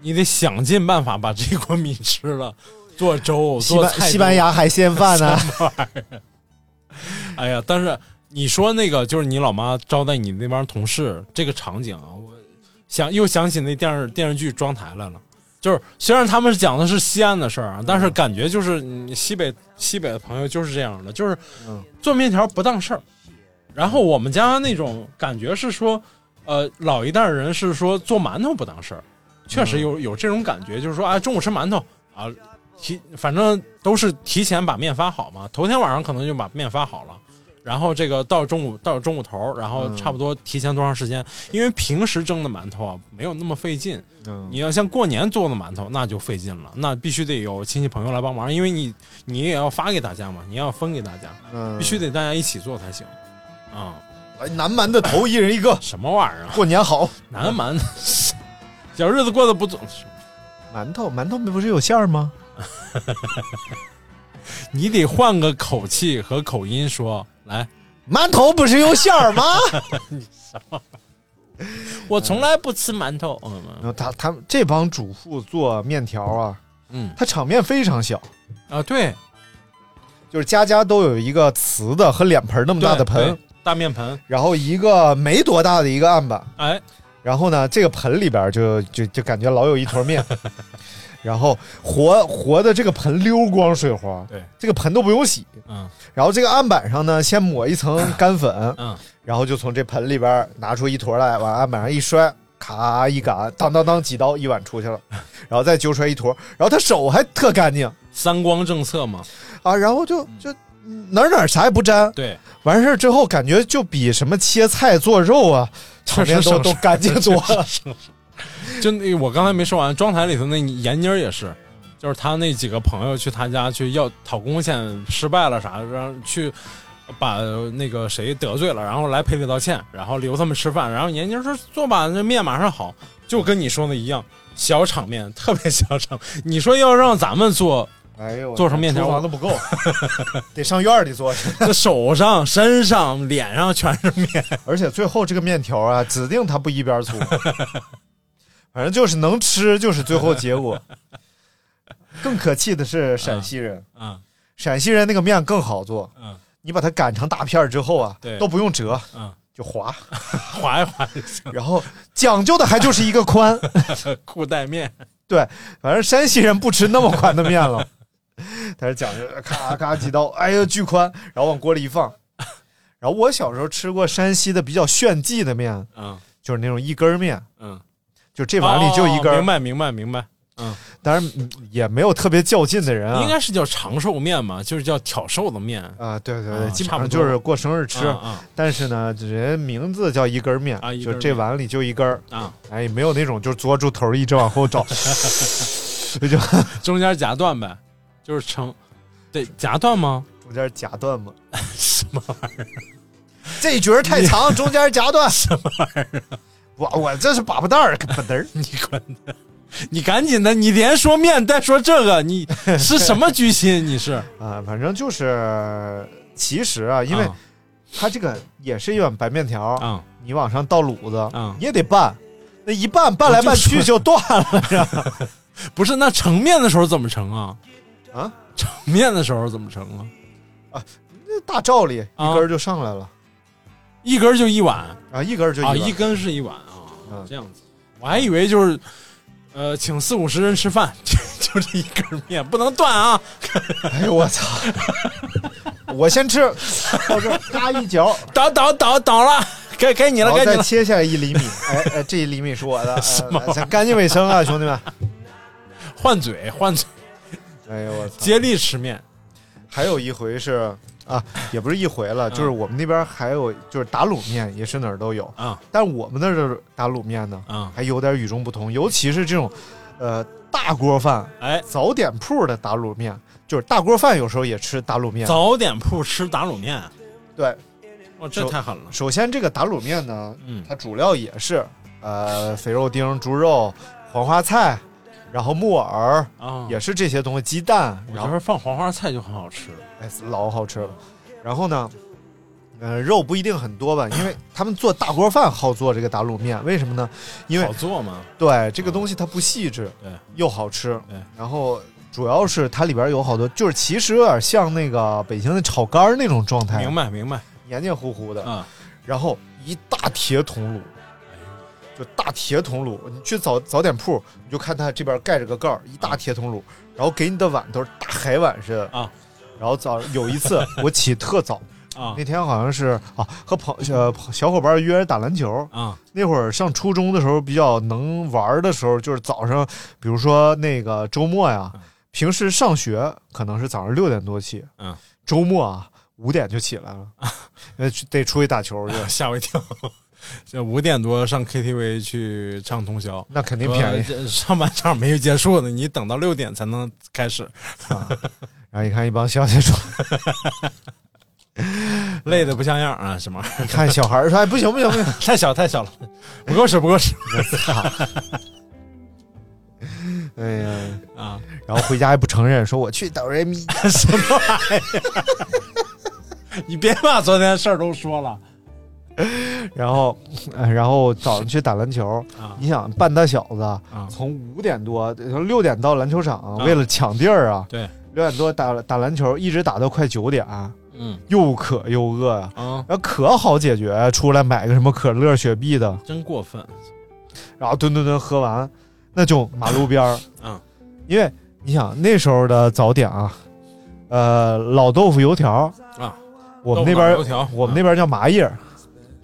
你得想尽办法把这锅米吃了，做粥、做菜。西班牙海鲜饭呢？哎呀，但是你说那个就是你老妈招待你那帮同事这个场景啊，我想又想起那电视电视剧《装台》来了。就是虽然他们讲的是西安的事儿啊，但是感觉就是你西北西北的朋友就是这样的，就是嗯做面条不当事儿。然后我们家那种感觉是说，呃，老一代人是说做馒头不当事儿，确实有有这种感觉，就是说啊，中午吃馒头啊，提反正都是提前把面发好嘛，头天晚上可能就把面发好了。然后这个到中午到中午头，然后差不多提前多长时间？因为平时蒸的馒头啊没有那么费劲，嗯你要像过年做的馒头，那就费劲了，那必须得有亲戚朋友来帮忙，因为你你也要发给大家嘛，你要分给大家，嗯必须得大家一起做才行。啊、来南蛮的头一人一个，什么玩意儿啊？过年好。南蛮，小日子过得不总，馒头馒头不是有馅儿吗？你得换个口气和口音说。来，馒头不是有馅儿吗？我从来不吃馒头。嗯。他他们这帮主妇做面条啊，嗯。他场面非常小，啊，对，就是家家都有一个瓷的和脸盆那么大的盆。大面盆，然后一个没多大的一个案板，哎，然后呢，这个盆。里边就就就感觉老有一坨面，然后活活的这个盆溜光水滑，对，这个盆都不用洗，嗯。然后这个案板上呢，先抹一层干粉，嗯，然后就从这盆里边拿出一坨来，往案板上一摔，咔一擀，当当当几刀一碗出去了，然后再揪出来一坨，然后他手还特干净。三光政策嘛，啊，然后就就哪儿哪儿啥也不沾，对，完事儿之后感觉就比什么切菜做肉啊，场面都都干净多了。就那我刚才没说完，妆台里头那闫妮儿也是，就是他那几个朋友去他家去要讨工钱失败了啥，然后去把那个谁得罪了，然后来赔礼道歉，然后留他们吃饭，然后闫妮儿说做吧，那面马上好，就跟你说的一样，小场面，特别小场。你说要让咱们做，哎呦，做成面条厨房都不够，得上院里做去。这手上、身上、脸上全是面，而且最后这个面条啊，指定它不一边粗，反正就是能吃，就是最后结果。更可气的是陕西人，嗯陕西人那个面更好做，嗯你把它擀成大片儿之后啊，对都不用折，嗯，就滑，滑一滑就行，然后讲究的还就是一个宽。裤带面，对，反正山西人不吃那么宽的面了，他是讲究咔咔几刀，哎呀巨宽，然后往锅里一放。然后我小时候吃过山西的比较炫技的面，嗯就是那种一根儿面，嗯，就这碗里就一根明白明白明白。嗯当然嗯也没有特别较劲的人啊。应该是叫长寿面嘛，就是叫挑寿的面。啊，对对对，啊基本上就是过生日吃。但是呢，人名字叫一根面，就这碗里就一根儿，啊，哎，没有那种就是嘬住头一直往后找 就中间夹断呗，就是成，对，夹断吗？中间夹断吗。什么玩意儿？这一角儿太长，中间夹断。什么玩意儿？我我这是粑粑蛋儿，不嘚儿。你滚蛋！你赶紧的，你连说面带说这个，你 是什么居心？你是啊，反正就是，其实啊，因为啊它这个也是一碗白面条，啊你往上倒卤子，嗯也得拌，那一拌拌来拌去就断了，是吧？不是那盛面的时候怎么盛啊？啊，盛面的时候怎么盛啊？啊那大罩里一啊根就上来了一根就一碗啊，一根就啊，一碗一根是一碗啊嗯，这样子。我还以为就是，呃，请四五十人吃饭，就这一根面不能断啊。哎呦我操！我先吃，到这儿嘎一嚼，倒倒倒倒了，该该你了，然后该你了。再切下来一厘米，哎哎，这一厘米是我的，哎咱干净卫生啊，兄弟们！换嘴换嘴，哎呦我操！接力吃面还有一回是啊，也不是一回了，就是我们那边还有就是打卤面，也是哪儿都有，啊但我们那儿的打卤面呢，啊！还有点与众不同，尤其是这种，呃，大锅饭、哎，早点铺的打卤面，就是大锅饭有时候也吃打卤面。早点铺吃打卤面，对，哇，这太狠了。首先这个打卤面呢，嗯它主料也是呃肥肉丁、猪肉、黄花菜，然后木耳，啊，也是这些东西，鸡蛋，然后放黄花菜就很好吃。哎，老好吃了。然后呢，呃，肉不一定很多吧，因为他们做大锅饭好做这个打卤面，为什么呢？因为好做嘛？对这个东西它不细致，对，又好吃对，然后主要是它里边有好多，就是其实有点像那个北京的炒肝那种状态，明白明白黏黏糊糊的，啊！然后一大铁桶卤，就大铁桶卤。你去早早点铺，你就看它这边盖着个盖儿，一大铁桶卤，然后给你的碗都是大海碗似的啊。然后早有一次 我起特早啊。那天好像是啊和朋呃小伙伴约着打篮球。啊。那会儿上初中的时候比较能玩的时候，就是早上，比如说那个周末呀，平时上学可能是早上六点多起，嗯，周末啊五点就起来了，呃得出去打球去，吓我一跳。这五点多上 KTV 去唱通宵，那肯定便宜。这上半场没有结束呢，你等到六点才能开始，然后一看一帮小姐说，累的不像样啊！什么？看小孩说，哎，不行不行不行，太小太小了，不够使不够使 哎呀，啊！然后回家也不承认，说我去哆来咪，什么玩意儿？你别把昨天事儿都说了 然后，呃然后早上去打篮球，啊你想半大小子啊！从五点多从六点到篮球场，啊为了抢地儿啊，对，六点多打打篮球，一直打到快九点，嗯又渴又饿呀。啊，然后可好解决，出来买个什么可乐、雪碧的，真过分然后吨吨吨喝完，那就马路边儿。嗯，因为你想那时候的早点啊，呃，老豆腐油条啊，我们那边我们那边叫麻叶儿，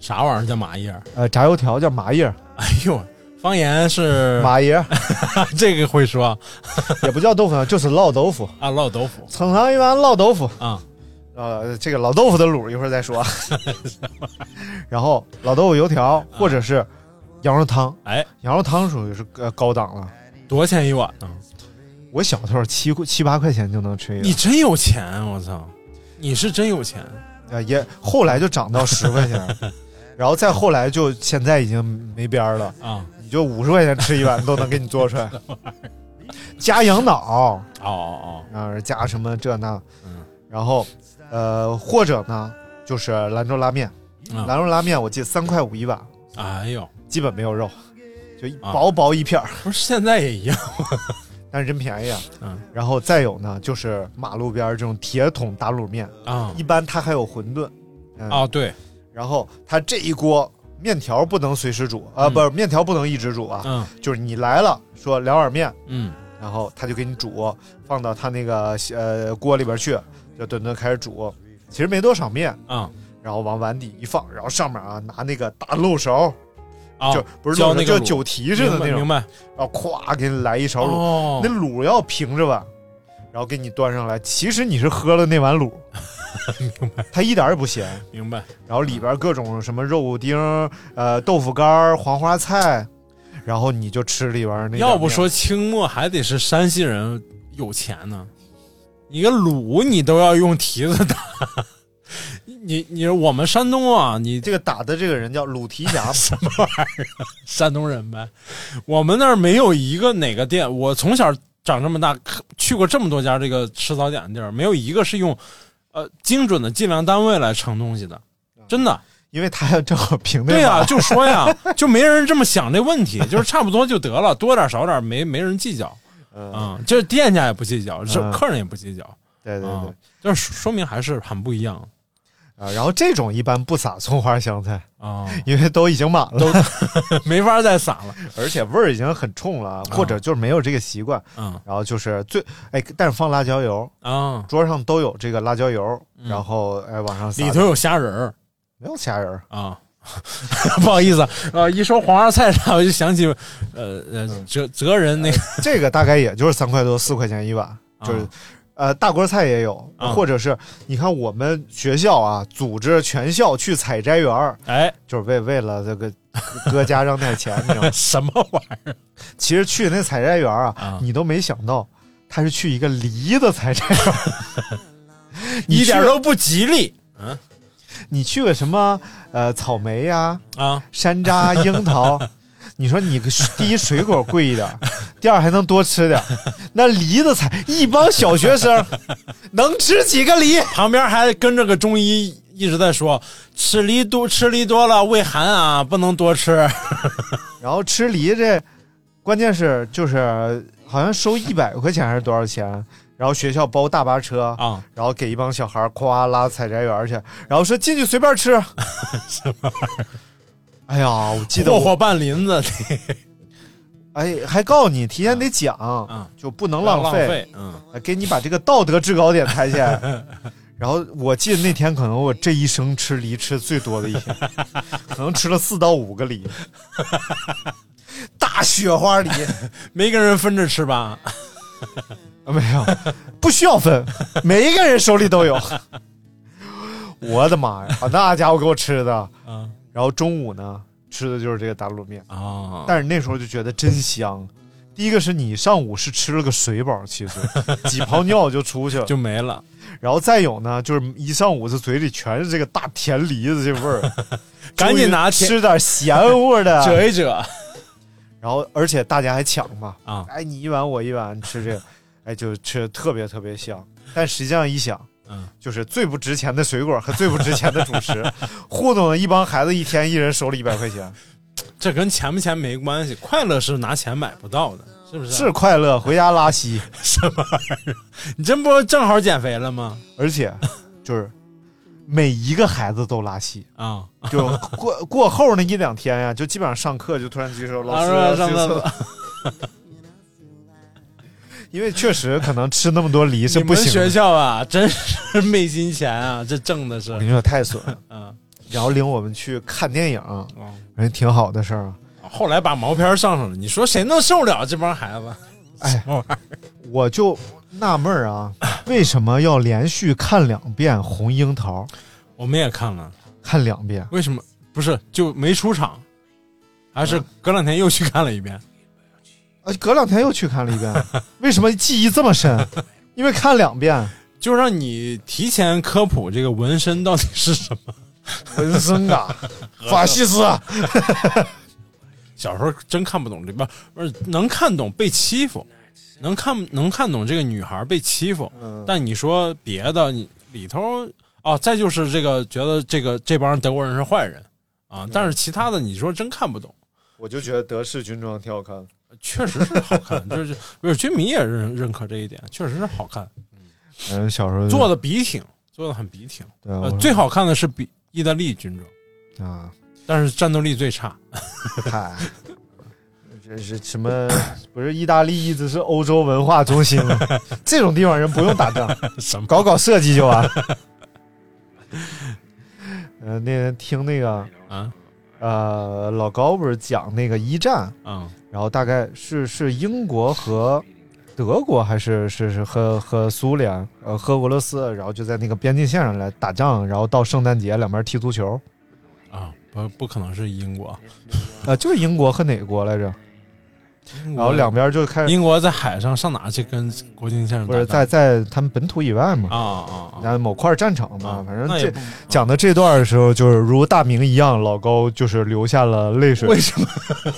啥玩意儿叫麻叶儿？呃，炸油条叫麻叶儿，哎呦，方言是麻叶 这个会说也不叫豆腐，就是烙豆腐，啊，烙豆腐盛上一碗烙豆腐。啊呃，这个老豆腐的卤一会儿再说。然后老豆腐油条或者是羊肉汤，哎，羊肉汤属于是呃高档了。多少钱一碗呢？我小时候七七八块钱就能吃一碗，你真有钱，我操！你是真有钱，呃也后来就涨到十块钱，然后再后来就现在已经没边儿了，啊！你就五十块钱吃一碗都能给你做出来，加羊脑。哦哦啊，加什么这那，嗯。然后呃或者呢就是兰州拉面，哦，兰州拉面我记得三块五一碗，哎呦，基本没有肉，就薄薄一片儿，不是现在也一样，但是真便宜啊。嗯。然后再有呢，就是马路边儿这种铁桶打卤面，啊。一般它还有馄饨，嗯、啊，对，然后他这一锅面条不能随时煮啊，嗯。不是面条不能一直煮啊，嗯。就是你来了说两碗面，嗯。然后他就给你煮，放到他那个呃锅里边去，就顿顿开始煮。其实没多少面，啊然后往碗底一放，然后上面啊拿那个大漏勺，啊，就不是漏勺，浇那个酒提似的那种明白。然后咵给你来一勺卤，哦。那，卤要平着吧，然后给你端上来。其实你是喝了那碗卤，它一点儿也不咸。明白然后里边各种什么肉丁儿、呃豆腐干儿、黄花菜，然后你就吃里边那。要不说清末还得是山西人有钱呢，你个卤你都要用蹄子打，你你我们山东啊，你这个打的这个人叫鲁提辖，什么玩意儿？山东人呗，我们那儿没有一个哪个店，我从小长这么大去过这么多家这个吃早点的地儿，没有一个是用呃精准的计量单位来称东西的，真的。因为他要正好平那对呀、碗就说呀，就没人这么想这问题，就是差不多就得了，多点少点没没人计较。嗯，啊、这店家也不计较，这嗯。客人也不计较。对对啊对，就是说明还是很不一样啊，然后这种一般不撒葱花香菜，啊，因为都已经满了，都 没法再撒了，而且味儿已经很冲了，或者就是没有这个习惯。嗯。然后就是最哎，但是放辣椒油，啊，桌上都有这个辣椒油，嗯。然后哎往上撒里头有虾仁儿。没有虾仁儿，啊。不好意思，啊，一说黄花菜啥，我就想起，呃呃，哲哲人那个这个大概也就是三块多四块钱一碗，就是。啊呃，大锅菜也有，啊或者是你看我们学校啊，组织全校去采摘园儿，哎，就是为为了这个 搁家挣点钱，你知道吗？什么玩意儿其实去那采摘园啊，啊？你都没想到，他是去一个梨的采摘园，你一点都不吉利嗯你去个什么呃草莓呀、啊！山楂、樱桃，你说你个第一水果贵一点，第二还能多吃点，那梨子才一帮小学生 能吃几个梨？旁边还跟着个中医一直在说，吃梨多吃梨多了胃寒啊，不能多吃。然后吃梨这，关键是就是好像收一百块钱还是多少钱？然后学校包大巴车啊，然后给一帮小孩儿夸拉采摘园去，然后说进去随便吃。什么玩意儿？哎呀，我记得我霍霍半林子，哎，还告诉你提前得讲，嗯就不能浪费，给你把这个道德制高点抬起来。然后我记得那天可能我这一生吃梨吃最多的一天，可能吃了四到五个梨，大雪花梨。没跟人分着吃吧？啊，没有，不需要分，每一个人手里都有。我的妈呀，那家伙给我吃的。嗯然后中午呢，吃的就是这个打卤面，啊，但是那时候就觉得真香。第一个是你上午是吃了个水饱，其实 几泡尿就出去了，就没了。然后再有呢，就是一上午这嘴里全是这个大甜梨子这味儿，赶紧拿吃点咸乎的。折一折然后而且大家还抢嘛，啊，哎，你一碗我一碗吃这个，哎，就吃的特别特别香。但实际上一想，嗯，就是最不值钱的水果和最不值钱的主食，糊弄了一帮孩子一天一人手里一百块钱，这跟钱不钱没关系，快乐是拿钱买不到的，是不是？是快乐，回家拉稀。什么玩意儿？你这不正好减肥了吗？而且就是每一个孩子都拉稀，啊，就过过后那一两天呀，就基本上上课就突然举手，老师啊上这次厕因为确实可能吃那么多梨是你们学不行的。校啊，真是没金钱啊，这挣的是我跟你说太损了，嗯。然后领我们去看电影，哦人挺好的事儿啊。后来把毛片上上了，你说谁能受了这帮孩子？哎我就纳闷儿啊，为什么要连续看两遍《红樱桃》？我们也看了，看两遍，为什么不是就没出场，还是隔两天又去看了一遍？啊，隔两天又去看了一遍，为什么记忆这么深？因为看两遍，就让你提前科普这个纹身到底是什么。纹身啊，法西斯啊，小时候真看不懂这边，不是能看懂被欺负，能看能看懂这个女孩被欺负，嗯但你说别的，你里头哦，再就是这个觉得这个这帮德国人是坏人啊，但是其他的你说真看不懂。我就觉得德式军装挺好看的。确实是好看，就是 不是军迷也认认可这一点，确实是好看，嗯，小时候做的笔挺，做的很笔挺。对啊呃，最好看的是比意大利军装，啊，但是战斗力最差。嗨，这是什么？不是意大利一直是欧洲文化中心吗？这种地方人不用打仗，什么？搞搞设计就完。呃，那天听那个啊呃老高不是讲那个一战，嗯然后大概是是英国和德国还是是是和和苏联呃和俄罗斯，然后就在那个边境线上来打仗，然后到圣诞节两边踢足球，啊！不不可能是英国，啊、就是英国和哪个国来着？然后两边就开始英国在海上上哪去跟国军线上不是在在他们本土以外嘛，啊啊啊然后某块战场嘛，啊！反正这讲的这段的时候，就是如大明一样，老高就是流下了泪水。为什么？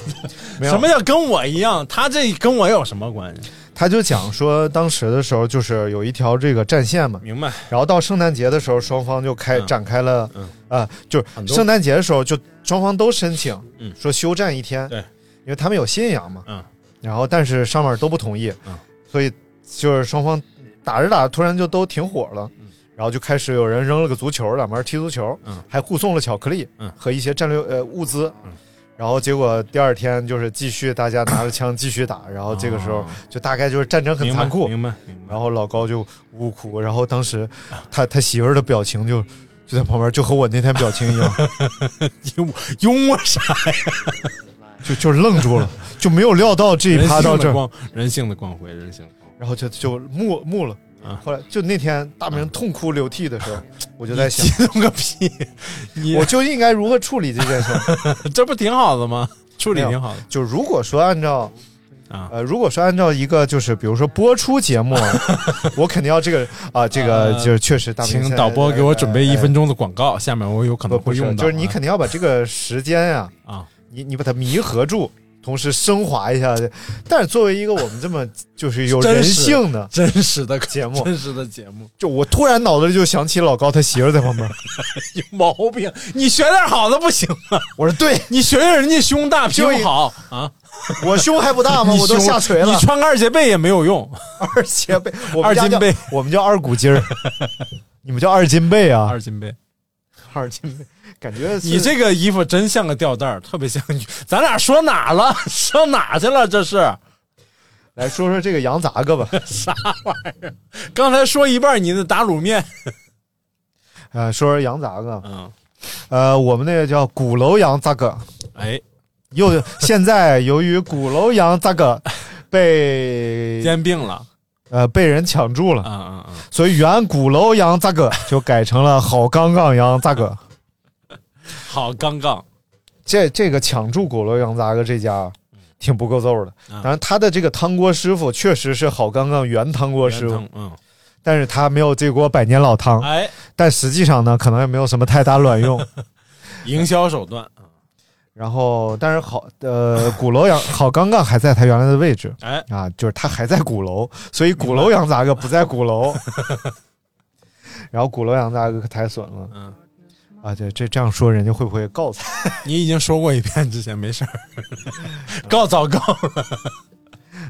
什么叫跟我一样？他这跟我有什么关系？他就讲说，当时的时候就是有一条这个战线嘛，明白？然后到圣诞节的时候，双方就开、嗯展开了，嗯啊，就是圣诞节的时候，就双方都申请，嗯说休战一天，对，因为他们有信仰嘛，嗯，然后但是上面都不同意，嗯，所以就是双方打着打着，突然就都停火了，嗯然后就开始有人扔了个足球，两边踢足球，嗯还互送了巧克力，嗯和一些战略呃物资，嗯然后结果第二天就是继续大家拿着枪继续打，然后这个时候哦就大概就是战争很残酷，明白明白。然后老高就呜哭，然后当时他他媳妇儿的表情就就在旁边，就和我那天表情一样，用用我啥呀？就就愣住了，就没有料到这一趴到这人性的光辉，人性的光辉。然后就就木木了啊。后来就那天大明痛哭流涕的时候，我就在想激，动个屁！你我就应该如何处理这件事。这不挺好的吗？处理挺好的就如果说按照啊。呃，如果说按照一个就是比如说播出节目，我肯定要这个啊，这个呃就是确实大明请导播给我准备一分钟，的广告，下面我有可能会用，到。就是你肯定要把这个时间呀、啊，你你把它弥合住，同时升华一下。但是作为一个我们这么就是有人性的，真实的节目真实的节目就我突然脑子里就想起老高他媳妇在旁边，有毛病，你学点好的不行吗？我说对你学学人家胸大就胸好啊，我胸还不大吗？我都下垂了你，穿个二节背也没有用。二节背，我们家叫二斤背，我们叫二股筋儿，你们叫二斤背啊，二斤背，二斤背，感觉你这个衣服真像个吊带儿，特别像你。咱俩说哪了？上哪去了？这是来说说这个羊杂个吧。啥玩意儿？刚才说一半，你的打卤面。呃，说说羊杂个，嗯，呃，我们那个叫鼓楼羊杂个，哎，又现在由于鼓楼羊杂个被兼并了。呃被人抢注了，嗯嗯嗯，所以原鼓楼羊杂个就改成了好杠杠羊杂个。好，刚刚。这这个抢注鼓楼羊杂个这家挺不够揍的，嗯。当然他的这个汤锅师傅确实是好杠杠原汤锅师傅，嗯，但是他没有这锅百年老汤，哎，但实际上呢，可能也没有什么太大卵用。营销手段。然后，但是好，呃，鼓楼羊好杠杠还在他原来的位置。哎，啊，就是他还在鼓楼，所以鼓楼羊杂个不在鼓楼。然后鼓楼羊杂个可太损了，嗯，啊，对这这样说，人家会不会告他？你已经说过一遍，之前没事儿。告早告了。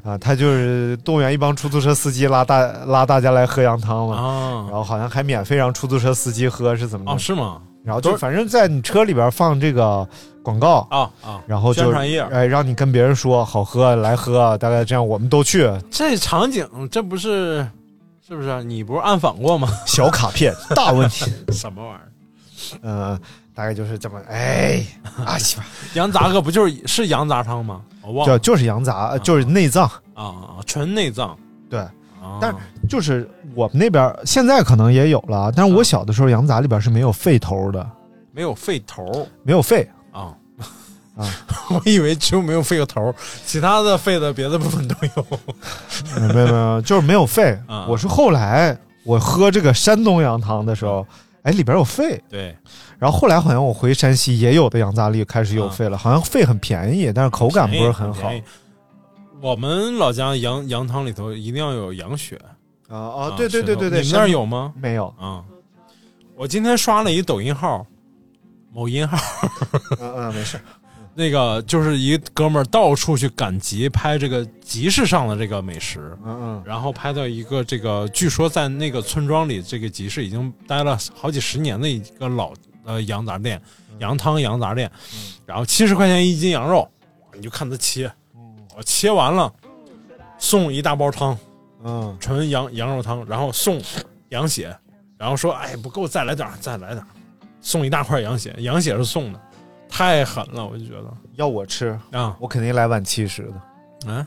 啊，他就是动员一帮出租车司机拉大拉大家来喝羊汤嘛，啊然后好像还免费让出租车司机喝，是怎么哦，的？是吗？然后就反正在你车里边放这个广告，啊啊，然后就宣传页哎，让你跟别人说好喝，来喝，大概这样，我们都去。这场景这不是是不是？你不是暗访过吗？小卡片，大问题。什么玩意儿？嗯，大概就是这么，哎，啊西吧，羊杂个不就是是羊杂汤吗？我忘了就就是羊杂，呃就是内脏，啊啊，纯内脏。对，啊但是就是我们那边现在可能也有了，但是我小的时候羊杂里边是没有肺头的，没有肺头没有肺，啊啊！我以为只有没有肺个头，其他的肺的别的部分都有。没有没有，就是没有肺啊。我是后来我喝这个山东羊汤的时候，哎，里边有肺。对，然后后来好像我回山西也有的羊杂粒开始有肺了，好像肺很便宜，但是口感不是很好。我们老家羊羊汤里头一定要有羊血啊啊啊！对对对对对，你们那儿有吗？没有？啊，我今天刷了一抖音号，某音号，嗯嗯，没事。那个就是一哥们儿到处去赶集拍这个集市上的这个美食，嗯嗯。然后拍到一个这个，据说在那个村庄里，这个集市已经待了好几十年的一个老呃羊杂店，羊汤羊杂店，然后七十块钱一斤羊肉，你就看他切，我切完了送一大包汤，嗯。纯羊羊肉汤，然后送羊血，然后说哎不够再来点儿再来点儿，送一大块羊血，羊血是送的，太狠了，我就觉得。要我吃，啊，我肯定来碗七十的，嗯，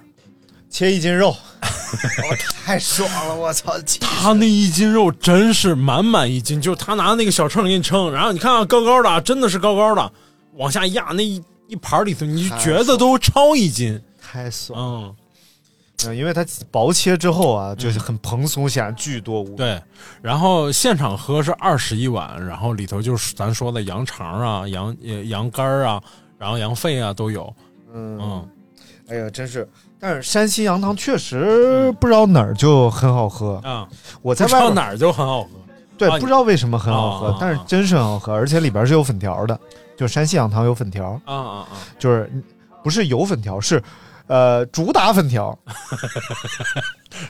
切一斤肉，我 太爽了，我操！他那一斤肉真是满满一斤，就是他拿那个小秤给你称，然后你看啊，高高的，真的是高高的，往下压那一一盘里头，你就觉得都超一斤，太爽了，嗯，嗯因为它薄切之后啊，就是很蓬松，显然巨多无比。对。然后现场喝是二十一碗，然后里头就是咱说的羊肠啊、羊呃羊肝儿啊，然后羊肺啊都有，嗯，嗯，哎呀，真是。但是山西羊汤确实不知道哪儿就很好喝。啊，我在外边哪儿就很好喝，对，啊不知道为什么很好喝但是真是很好喝，而且里边是有粉条的，就山西羊汤有粉条，啊啊啊！就是不是有粉条，是呃主打粉条，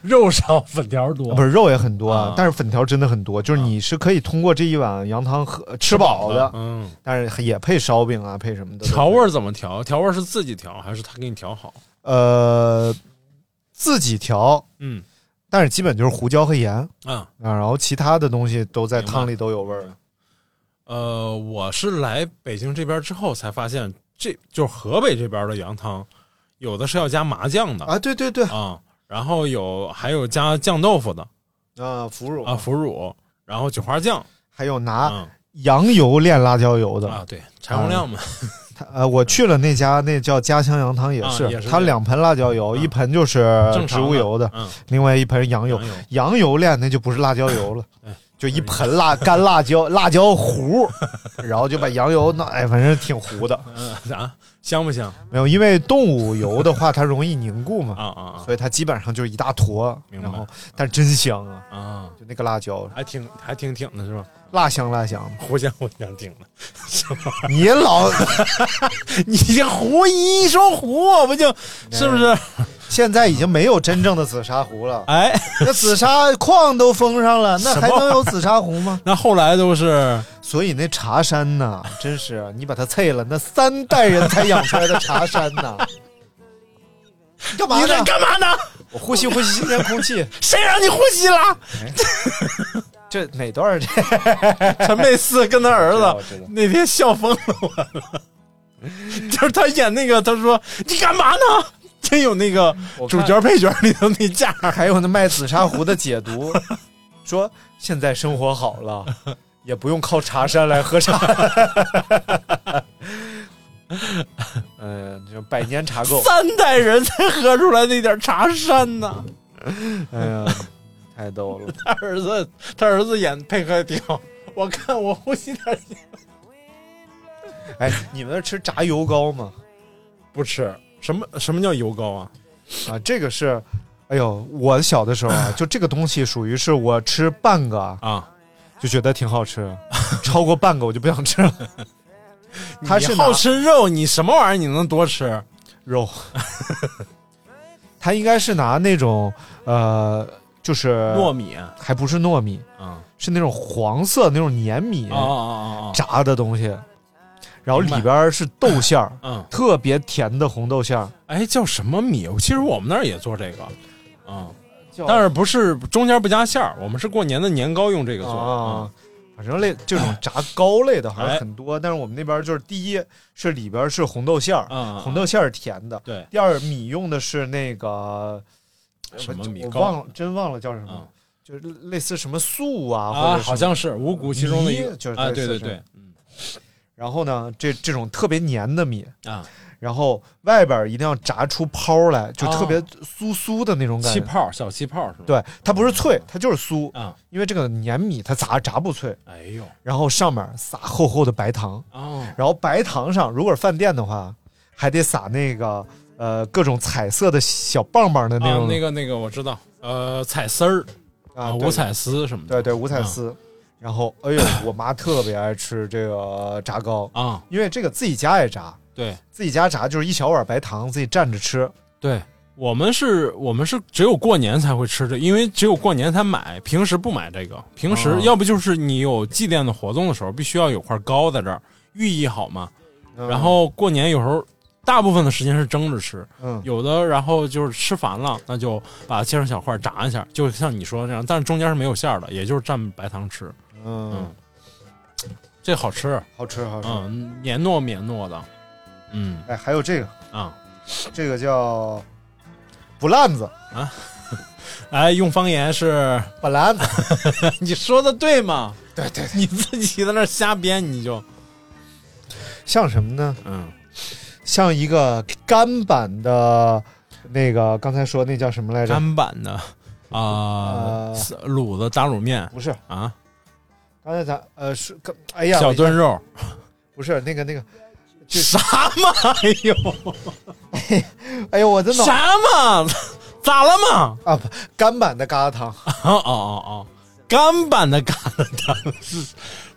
肉少粉条多，不是肉也很多啊，但是粉条真的很多，就是你是可以通过这一碗羊汤喝吃饱的，嗯，但是也配烧饼啊，配什么的。调味儿怎么调？调味儿是自己调还是他给你调好？呃自己调，嗯但是基本就是胡椒和盐啊，啊。然后其他的东西都在汤里都有味儿。呃，我是来北京这边之后才发现，这就是河北这边的羊汤，有的是要加麻酱的啊，对对对，啊，然后有还有加酱豆腐的啊，腐乳啊，腐乳，然后韭花酱还有拿啊羊油炼辣椒油的。啊，对，柴洪亮嘛，他呃，我去了那家，那叫家乡羊汤，也是，他两盆辣椒油，啊一盆就是植物油的，嗯，另外一盆羊油羊。油炼那就不是辣椒油了哎，就一盆辣干辣椒辣椒糊，然后就把羊油那哎，反正挺糊的。嗯啥香不香没有，因为动物油的话它容易凝固嘛，啊啊所以它基本上就是一大坨，然后但真香啊，啊啊，就那个辣椒，还挺还挺挺的是吧？辣香辣香。互相互相挺的，你老 你这胡一说胡，我不就是不是？现在已经没有真正的紫砂壶了，哎，那紫砂矿都封上了，那还能有紫砂壶吗？那后来都是所以那茶山呐，真是你把它碎了，那三代人才养出来的茶山呐。干嘛你在呢？干嘛呢？我呼吸呼吸新鲜空气。谁让你呼吸了？这哪段儿这？陈佩斯跟他儿子那天笑疯了我了，就是他演那个，他说你干嘛呢？真有那个主角配角里头那架，还有那卖紫砂壶的解读，说现在生活好了，也不用靠茶山来喝茶。嗯，就百年茶垢，三代人才喝出来那点茶山呢。哎呀，太逗了。他儿子，他儿子演配合的挺好。我看我呼吸点气哎，你们那吃炸油糕吗？不吃。什么什么叫油糕啊？啊，这个是，哎呦，我小的时候啊，就这个东西属于是我吃半个啊啊，就觉得挺好吃，超过半个我就不想吃了。它是好吃肉，你什么玩意儿你能多吃？肉，它应该是拿那种呃，就是糯米啊还不是糯米，嗯是那种黄色那种粘米！炸的东西，然后里边是豆馅儿，嗯，特别甜的红豆馅儿。哎，叫什么米？其实我们那儿也做这个，啊、叫但是不是中间不加馅儿，我们是过年的年糕用这个做。啊，反正类这种炸糕类的好像哎很多，但是我们那边就是第一是里边是红豆馅儿，嗯，红豆馅儿是甜的。对，第二米用的是那个什么米糕我忘了，真忘了叫什么嗯，就是类似什么素啊，或啊，者好像是五谷其中的一个就是对对对，嗯然后呢，这这种特别黏的米，啊，然后外边一定要炸出泡来，就特别哦酥酥的那种感觉。气泡小气泡是吧？对，它不是脆，它就是酥，啊，因为这个粘米它炸炸不脆。哎呦。然后上面撒厚厚的白糖，哦，然后白糖上如果是饭店的话，还得撒那个呃各种彩色的小棒棒的那种、啊那个那个我知道，呃，彩丝儿。啊五彩丝什么的，对对五彩丝。然后哎呦，我妈特别爱吃这个炸糕，啊，因为这个自己家也炸，对自己家炸就是一小碗白糖，自己蘸着吃。对。我们是，我们是只有过年才会吃这，因为只有过年才买，平时不买这个。平时、哦要不就是你有祭奠的活动的时候，必须要有块糕在这儿，寓意好嘛。嗯然后过年有时候大部分的时间是蒸着吃，嗯有的然后就是吃烦了，那就把它切成小块炸一下，就像你说的那样，但是中间是没有馅儿的，也就是蘸白糖吃。嗯嗯，这好吃，好吃好吃。嗯，黏糯绵糯的，嗯哎，还有这个啊，这个叫不烂子啊，哎，用方言是，不烂子。你说的对吗？对对，你自己在那瞎编，你就像什么呢？嗯像一个干板的，那个刚才说那叫什么来着？干板的啊呃，卤子打卤面不是，啊，刚才咱呃是，哎呀，小炖肉，不是那个那个，就啥嘛？哎呦，哎呦，我的脑啥嘛？咋了嘛？啊，不干版的疙瘩汤，哦哦哦哦，干版的疙瘩汤是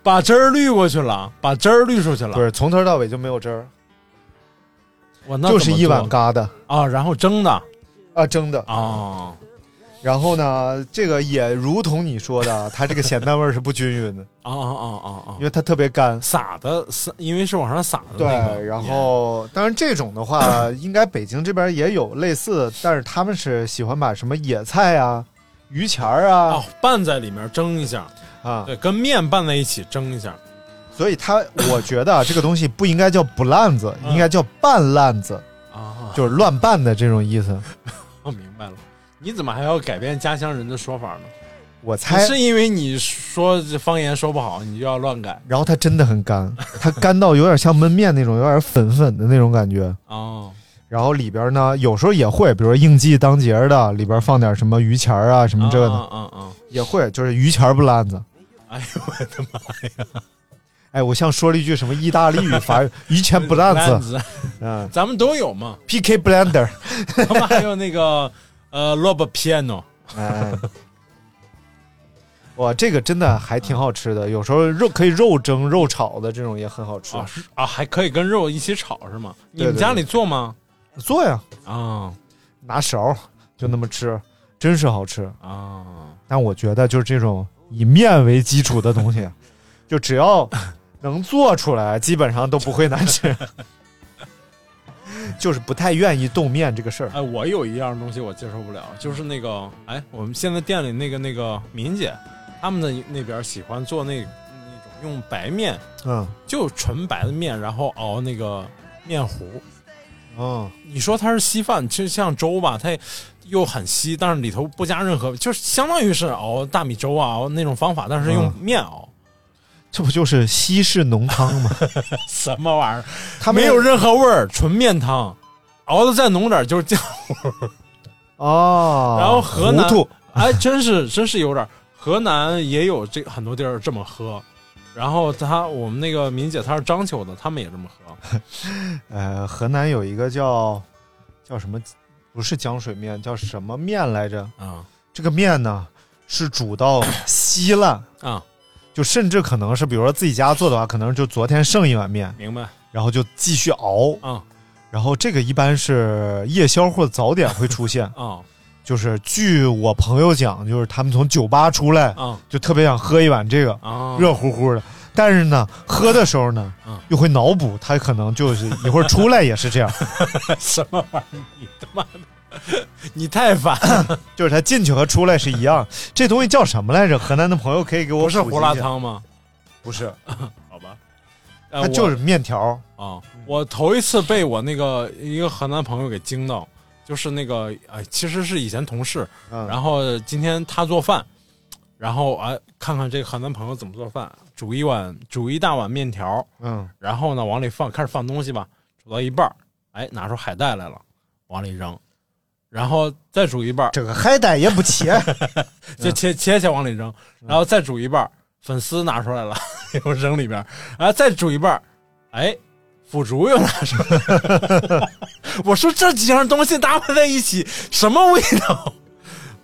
把汁儿滤过去了，把汁儿滤出去了。不是从头到尾就没有汁儿，我那就是一碗疙瘩啊，然后蒸的啊，蒸的。啊，然后呢，这个也如同你说的，它这个咸淡味儿是不均匀的，啊啊啊啊啊因！为它特别干。撒的撒，因为是往上撒的对那个，然后当然这种的话，应该北京这边也有类似，但是他们是喜欢把什么野菜啊、榆钱儿啊哦拌在里面蒸一下，啊，对，跟面拌在一起蒸一下。所以它我觉得啊，这个东西不应该叫不烂子，嗯应该叫拌烂子，啊，就是乱拌的这种意思。我明白了。你怎么还要改变家乡人的说法呢？我猜，是因为你说这方言说不好，你就要乱改然后它真的很干，它干到有点像焖面那种，有点粉粉的那种感觉。哦？然后里边呢，有时候也会，比如说应季当节的，里边放点什么榆钱儿啊，什么这个的，啊啊啊！也会，就是榆钱儿不烂子。哎呦我的妈呀！哎，我像说了一句什么意大利语、法语，鱼钱不烂子，子，嗯咱们都有嘛。，PK Blender，他们还有那个呃 Rob Piano 哎，哇，这个真的还挺好吃的，有时候肉可以肉蒸、肉炒的这种也很好吃。啊是啊，还可以跟肉一起炒是吗？你们家里做吗？做呀，啊拿勺就那么吃，真是好吃。啊！但我觉得就是这种以面为基础的东西，就只要能做出来，基本上都不会难吃。就是不太愿意动面这个事儿。哎，我有一样东西我接受不了，就是那个，哎，我们现在店里那个那个敏姐，他们的那边喜欢做那那种用白面，嗯就纯白的面，然后熬那个面糊。嗯，你说它是稀饭，就像粥吧，它又很稀，但是里头不加任何，就是相当于是熬大米粥啊，熬那种方法，但是用嗯面熬，这不就是西式浓汤吗？什么玩意儿？它没有任何味儿，纯面汤，熬的再浓点儿就是酱。哦，然后河南哎，真是真是有点儿。河南也有这很多地儿这么喝，然后他我们那个敏姐她是章丘的，他们也这么喝。呃，河南有一个叫叫什么，不是浆水面，叫什么面来着？啊这个面呢是煮到 稀烂，啊，就甚至可能是，比如说自己家做的话，可能就昨天剩一碗面，明白然后就继续熬。啊然后这个一般是夜宵或者早点会出现。啊 就是据我朋友讲，就是他们从酒吧出来，啊就特别想喝一碗这个啊！热乎乎的。但是呢，喝的时候呢嗯，又会脑补，他可能就是一会儿出来也是这样，什么玩意儿？你他妈的，你太烦了！就是他进去和出来是一样。这东西叫什么来着？河南的朋友可以给我不是胡辣汤吗？不是，好吧，呃它就是面条。啊，我头一次被我那个一个河南朋友给惊到，就是那个哎，其实是以前同事，嗯，然后今天他做饭，然后哎，看看这个河南朋友怎么做饭，煮一碗煮一大碗面条，嗯，然后呢往里放，开始放东西吧，煮到一半，哎，拿出海带来了，往里扔，然后再煮一半儿，这个海带也不切，就切切切往里扔，然后再煮一半儿，粉丝拿出来了，又扔里边儿，然后再煮一半儿，哎，腐竹又拿出来了。我说这几样东西搭配在一起，什么味道？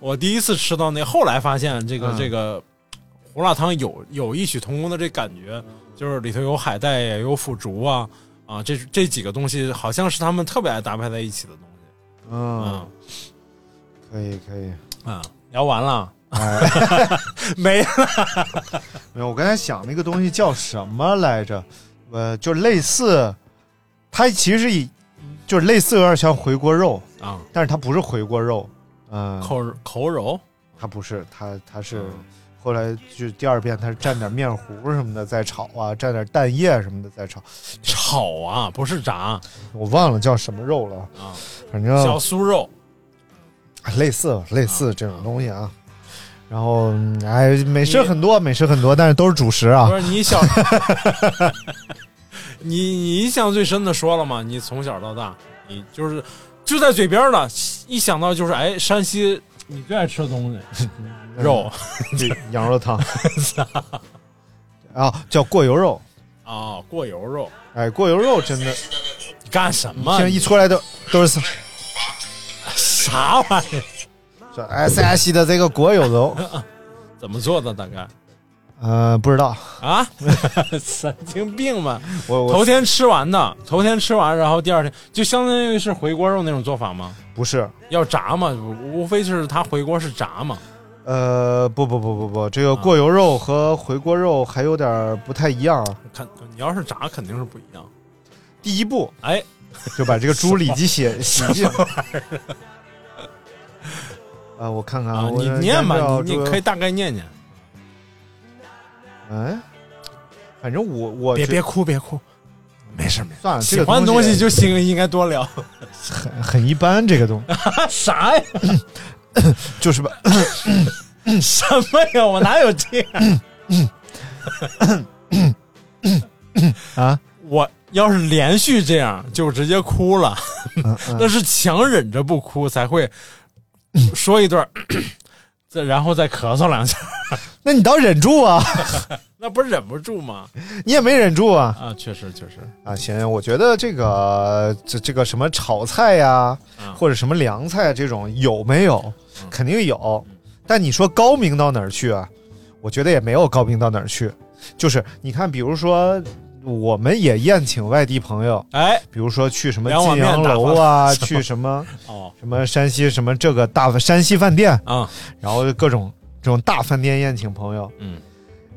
我第一次吃到那，后来发现这个、嗯这个胡辣汤有有异曲同工的这感觉，就是里头有海带呀，有腐竹啊啊，这这几个东西好像是他们特别爱搭配在一起的东西。嗯，嗯。可以可以。啊，聊完了。哎，没了。没有，我刚才想那个东西叫什么来着？呃，就类似，它其实是以就是类似有点像回锅肉，啊，但是它不是回锅肉，嗯、口口肉？它不是，它它是嗯后来就第二遍，他是蘸点面糊什么的再炒啊，蘸点蛋液什么的再炒，炒啊，不是炸我忘了叫什么肉了，啊，反正小酥肉类似类似这种东西啊。然后，嗯哎，美食很多，美食很多，但是都是主食啊不。是你小，你你印象最深的说了吗？你从小到大，你就是就在嘴边了，一想到就是哎，山西你最爱吃的东西，肉 羊肉汤 啊，叫过油肉。啊，过油肉，哎，过油肉真的，干什么现在？一出来都都是 啥玩意儿？说哎山西的这个过油肉，怎么做的？大概呃，不知道，啊，神经病吧！我我头天吃完的，头天吃完，然后第二天就相当于是回锅肉那种做法吗？不是，要炸嘛，无无非是它回锅是炸嘛。呃，不不不不不，这个过油肉和回锅肉还有点不太一样啊。看你要是炸肯定是不一样。第一步哎，就把这个猪里脊洗洗净。啊，我看看啊，你念吧，你你可以以，大概念念，哎，反正我我别别哭别哭，没事没事。算了，喜欢的东西西就行，应该多聊。很很一般，这个东 啥呀？就是吧，什么呀？我哪有这样？啊，我要是连续这样，就直接哭了。那是强忍着不哭才会说一段，再然后再咳嗽两下，那你倒忍住啊，那不是忍不住吗？你也没忍住啊。啊，确实确实，啊，行，我觉得这个这这个什么炒菜呀，啊或者什么凉菜这种有没有？嗯。肯定有，但你说高明到哪儿去啊？我觉得也没有高明到哪儿去。就是你看，比如说，我们也宴请外地朋友，哎，比如说去什么晋阳楼啊，去什么哦。什么山西什么这个大山西饭店，啊，然后各种这种大饭店宴请朋友，嗯，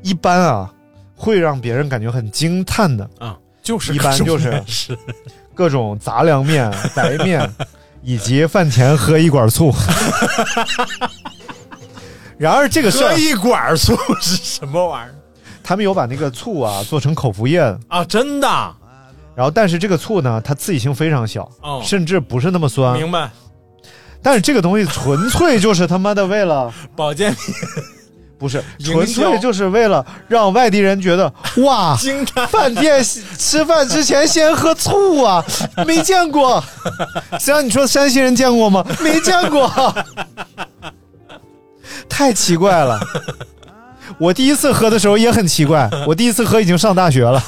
一般啊会让别人感觉很惊叹的，啊，就是一般就是面食各种杂粮面、白面，以及饭前喝一管醋。然而这个事儿喝，一管醋是什么玩意儿他们有把那个醋啊做成口服液，啊？真的？然后但是这个醋呢，它刺激性非常小，哦甚至不是那么酸。明白？但是这个东西纯粹就是他妈的为了，保健品不是纯粹就是为了让外地人觉得 哇，惊叹。饭店吃饭之前先喝醋啊，没见过。谁让你说山西人见过吗？没见过，太奇怪了。我第一次喝的时候也很奇怪，我第一次喝已经上大学了，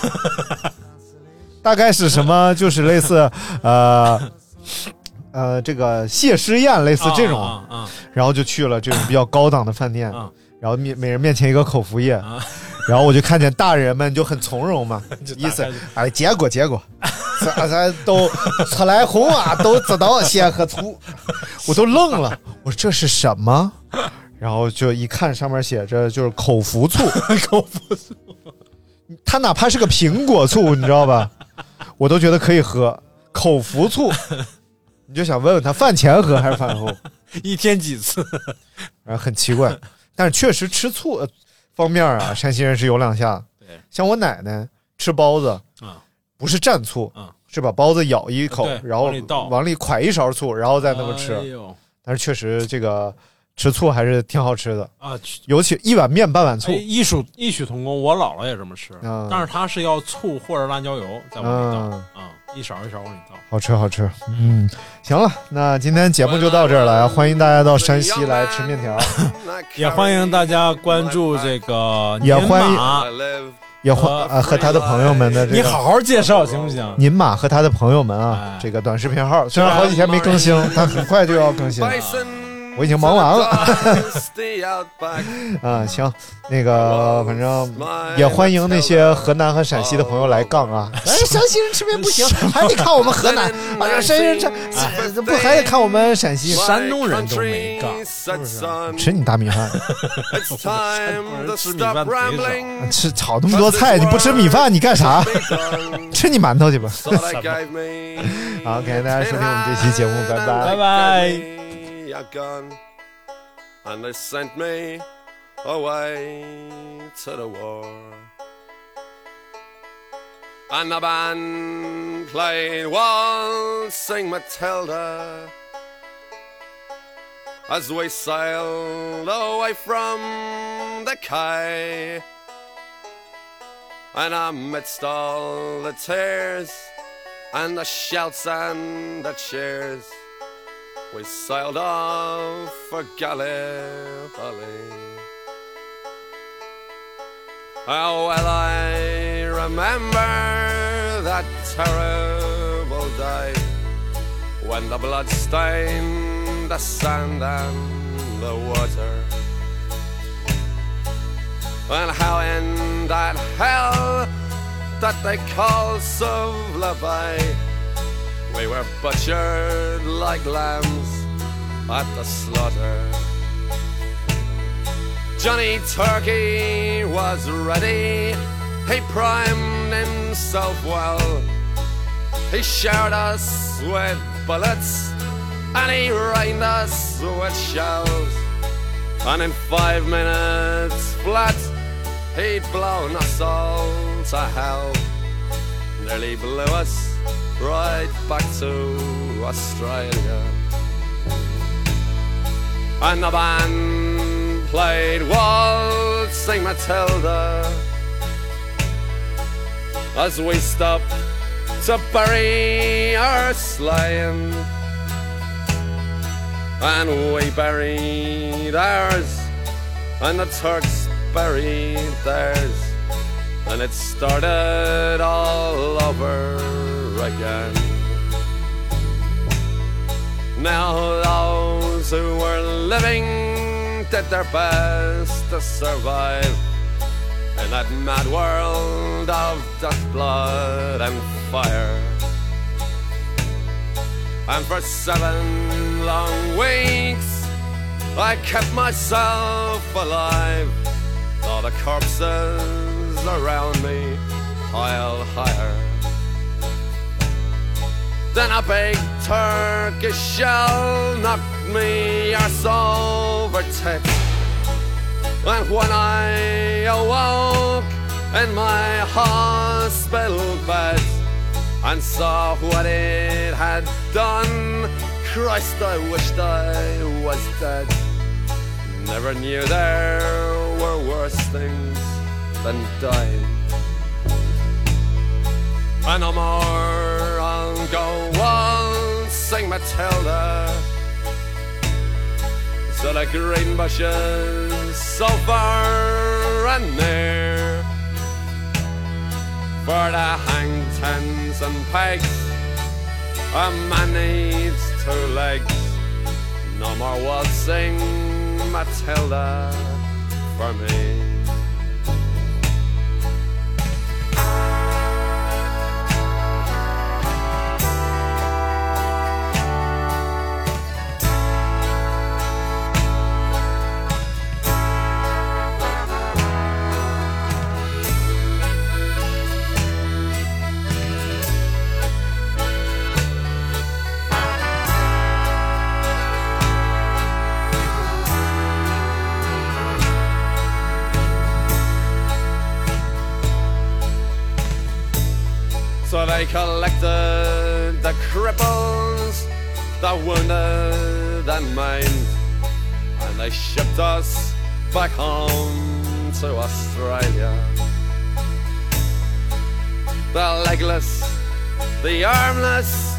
大概是什么，就是类似呃呃这个谢师宴类似这种，啊啊然后就去了这种比较高档的饭店，啊然后面每人面前一个口服液，啊！然后我就看见大人们就很从容嘛，意思打开就哎，结果结果，咱咱都 出来红啊，都知道先喝醋，我都愣了，我说这是什么？然后就一看上面写着就是口服醋，口服醋它哪怕是个苹果醋，你知道吧？我都觉得可以喝口服醋，你就想问问他饭前喝还是饭后？一天几次？然后很奇怪，但是确实吃醋呃方面啊，山西人是有两下。对，像我奶奶吃包子啊，不是蘸醋啊，是把包子咬一口对，然后往里㧟一勺醋，然后再那么吃。但是确实这个吃醋还是挺好吃的，啊！尤其一碗面半碗醋。哎，。异曲异曲同工，我姥姥也这么吃，嗯但是她是要醋或者辣椒油再往里倒。嗯啊，一勺一勺往里倒。好吃好吃，嗯，行了，那今天节目就到这儿了，欢迎大家到山西来吃面条，也欢迎大家关注这个也欢迎马，也欢呃啊和他的朋友们的这个你好好介绍行不行？您马和他的朋友们啊哎，这个短视频号虽然好几天没更新，但很快就要更新了。我已经忙完了 啊，行，那个反正也欢迎那些河南和陕西的朋友来杠啊。哎，山西人吃面不行，还得看我们河南；哎 呀，山西人吃哎不还得看我们陕西？山东人都没杠，是不是？吃你大米饭，吃米饭贼少。吃炒那么多菜，你不吃米饭你干啥？吃你馒头去吧。好，感谢大家收听我们这期节目，拜拜拜。拜。A gun and they sent me away to the war. And the band played Waltzing Matilda as we sailed away from the quay. And amidst all the tears and the shouts and the cheers, we sailed off for Gallipoli. Oh, well, I remember that terrible day when the blood stained the sand and the water. And how in that hell that they call Suvla Bay we were butchered like lambs at the slaughter. Johnny Turkey was ready, he primed himself well. He showered us with bullets and he rained us with shells. And in five minutes flat, he'd blown us all to hell. Nearly blew us right back to Australia. And the band played Waltzing Matilda as we stopped to bury our slain. And we buried ours, and the Turks buried theirs, and it started all over again. Now those who were living did their best to survive in that mad world of death, blood, and fire. And for seven long weeks, I kept myself alive. All the corpses around me piled higher. Then a big Turkish shell knocked me arse over tits. And when I awoke in my hospital bed and saw what it had done, Christ, I wished I was dead. Never knew there were worse things than dying. And no more, go on, sing Matilda. So the green bushes so far and near. For the hang tens and pegs A man needs two legs. No more waltzing Matilda for me they collected the cripples, the wounded and maimed, and they shipped us back home to Australia. The legless, the armless,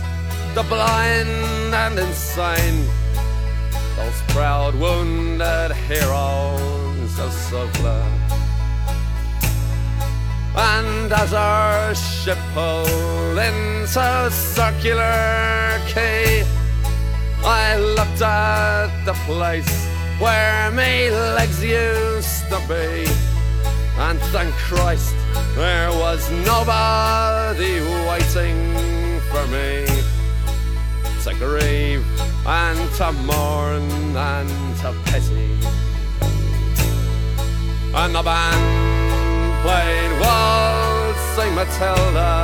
the blind and insane, those proud wounded heroes of Suvla. And as our ship pulled into circular quay, I looked at the place where my legs used to be. And thank Christ there was nobody waiting for me to grieve and to mourn and to pity. And the band played waltzing Matilda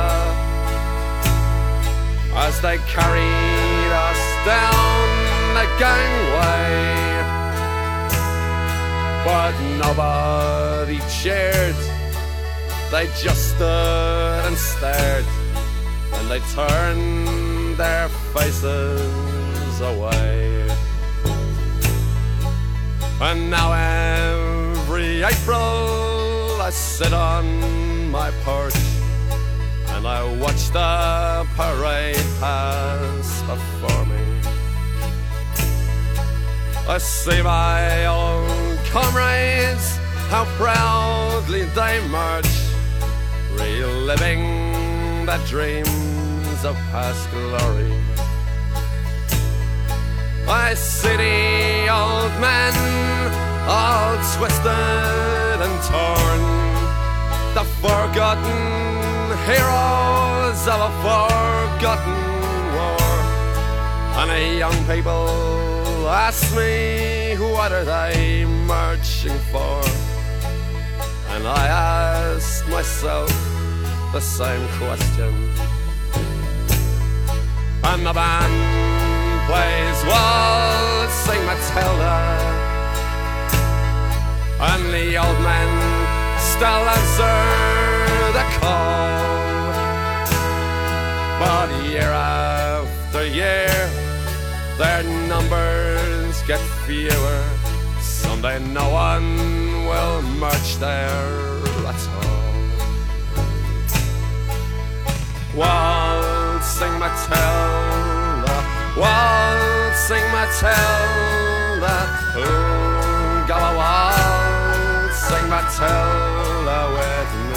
as they carried us down the gangway. But nobody cheered, they just stood and stared, and they turned their faces away. And now every April I sit on my porch and I watch the parade pass before me. I see my old comrades, how proudly they march, reliving the dreams of past glory. I see the old men all twisted and torn, the forgotten heroes of a forgotten war. And young people ask me what are they marching for? And I ask myself the same question. And the band plays waltzing Matilda. And the old men still answer the call. But year after year, their numbers get fewer. Someday no one will march there at all. Waltzing Matilda, waltzing Matilda, ooh, tell a wedding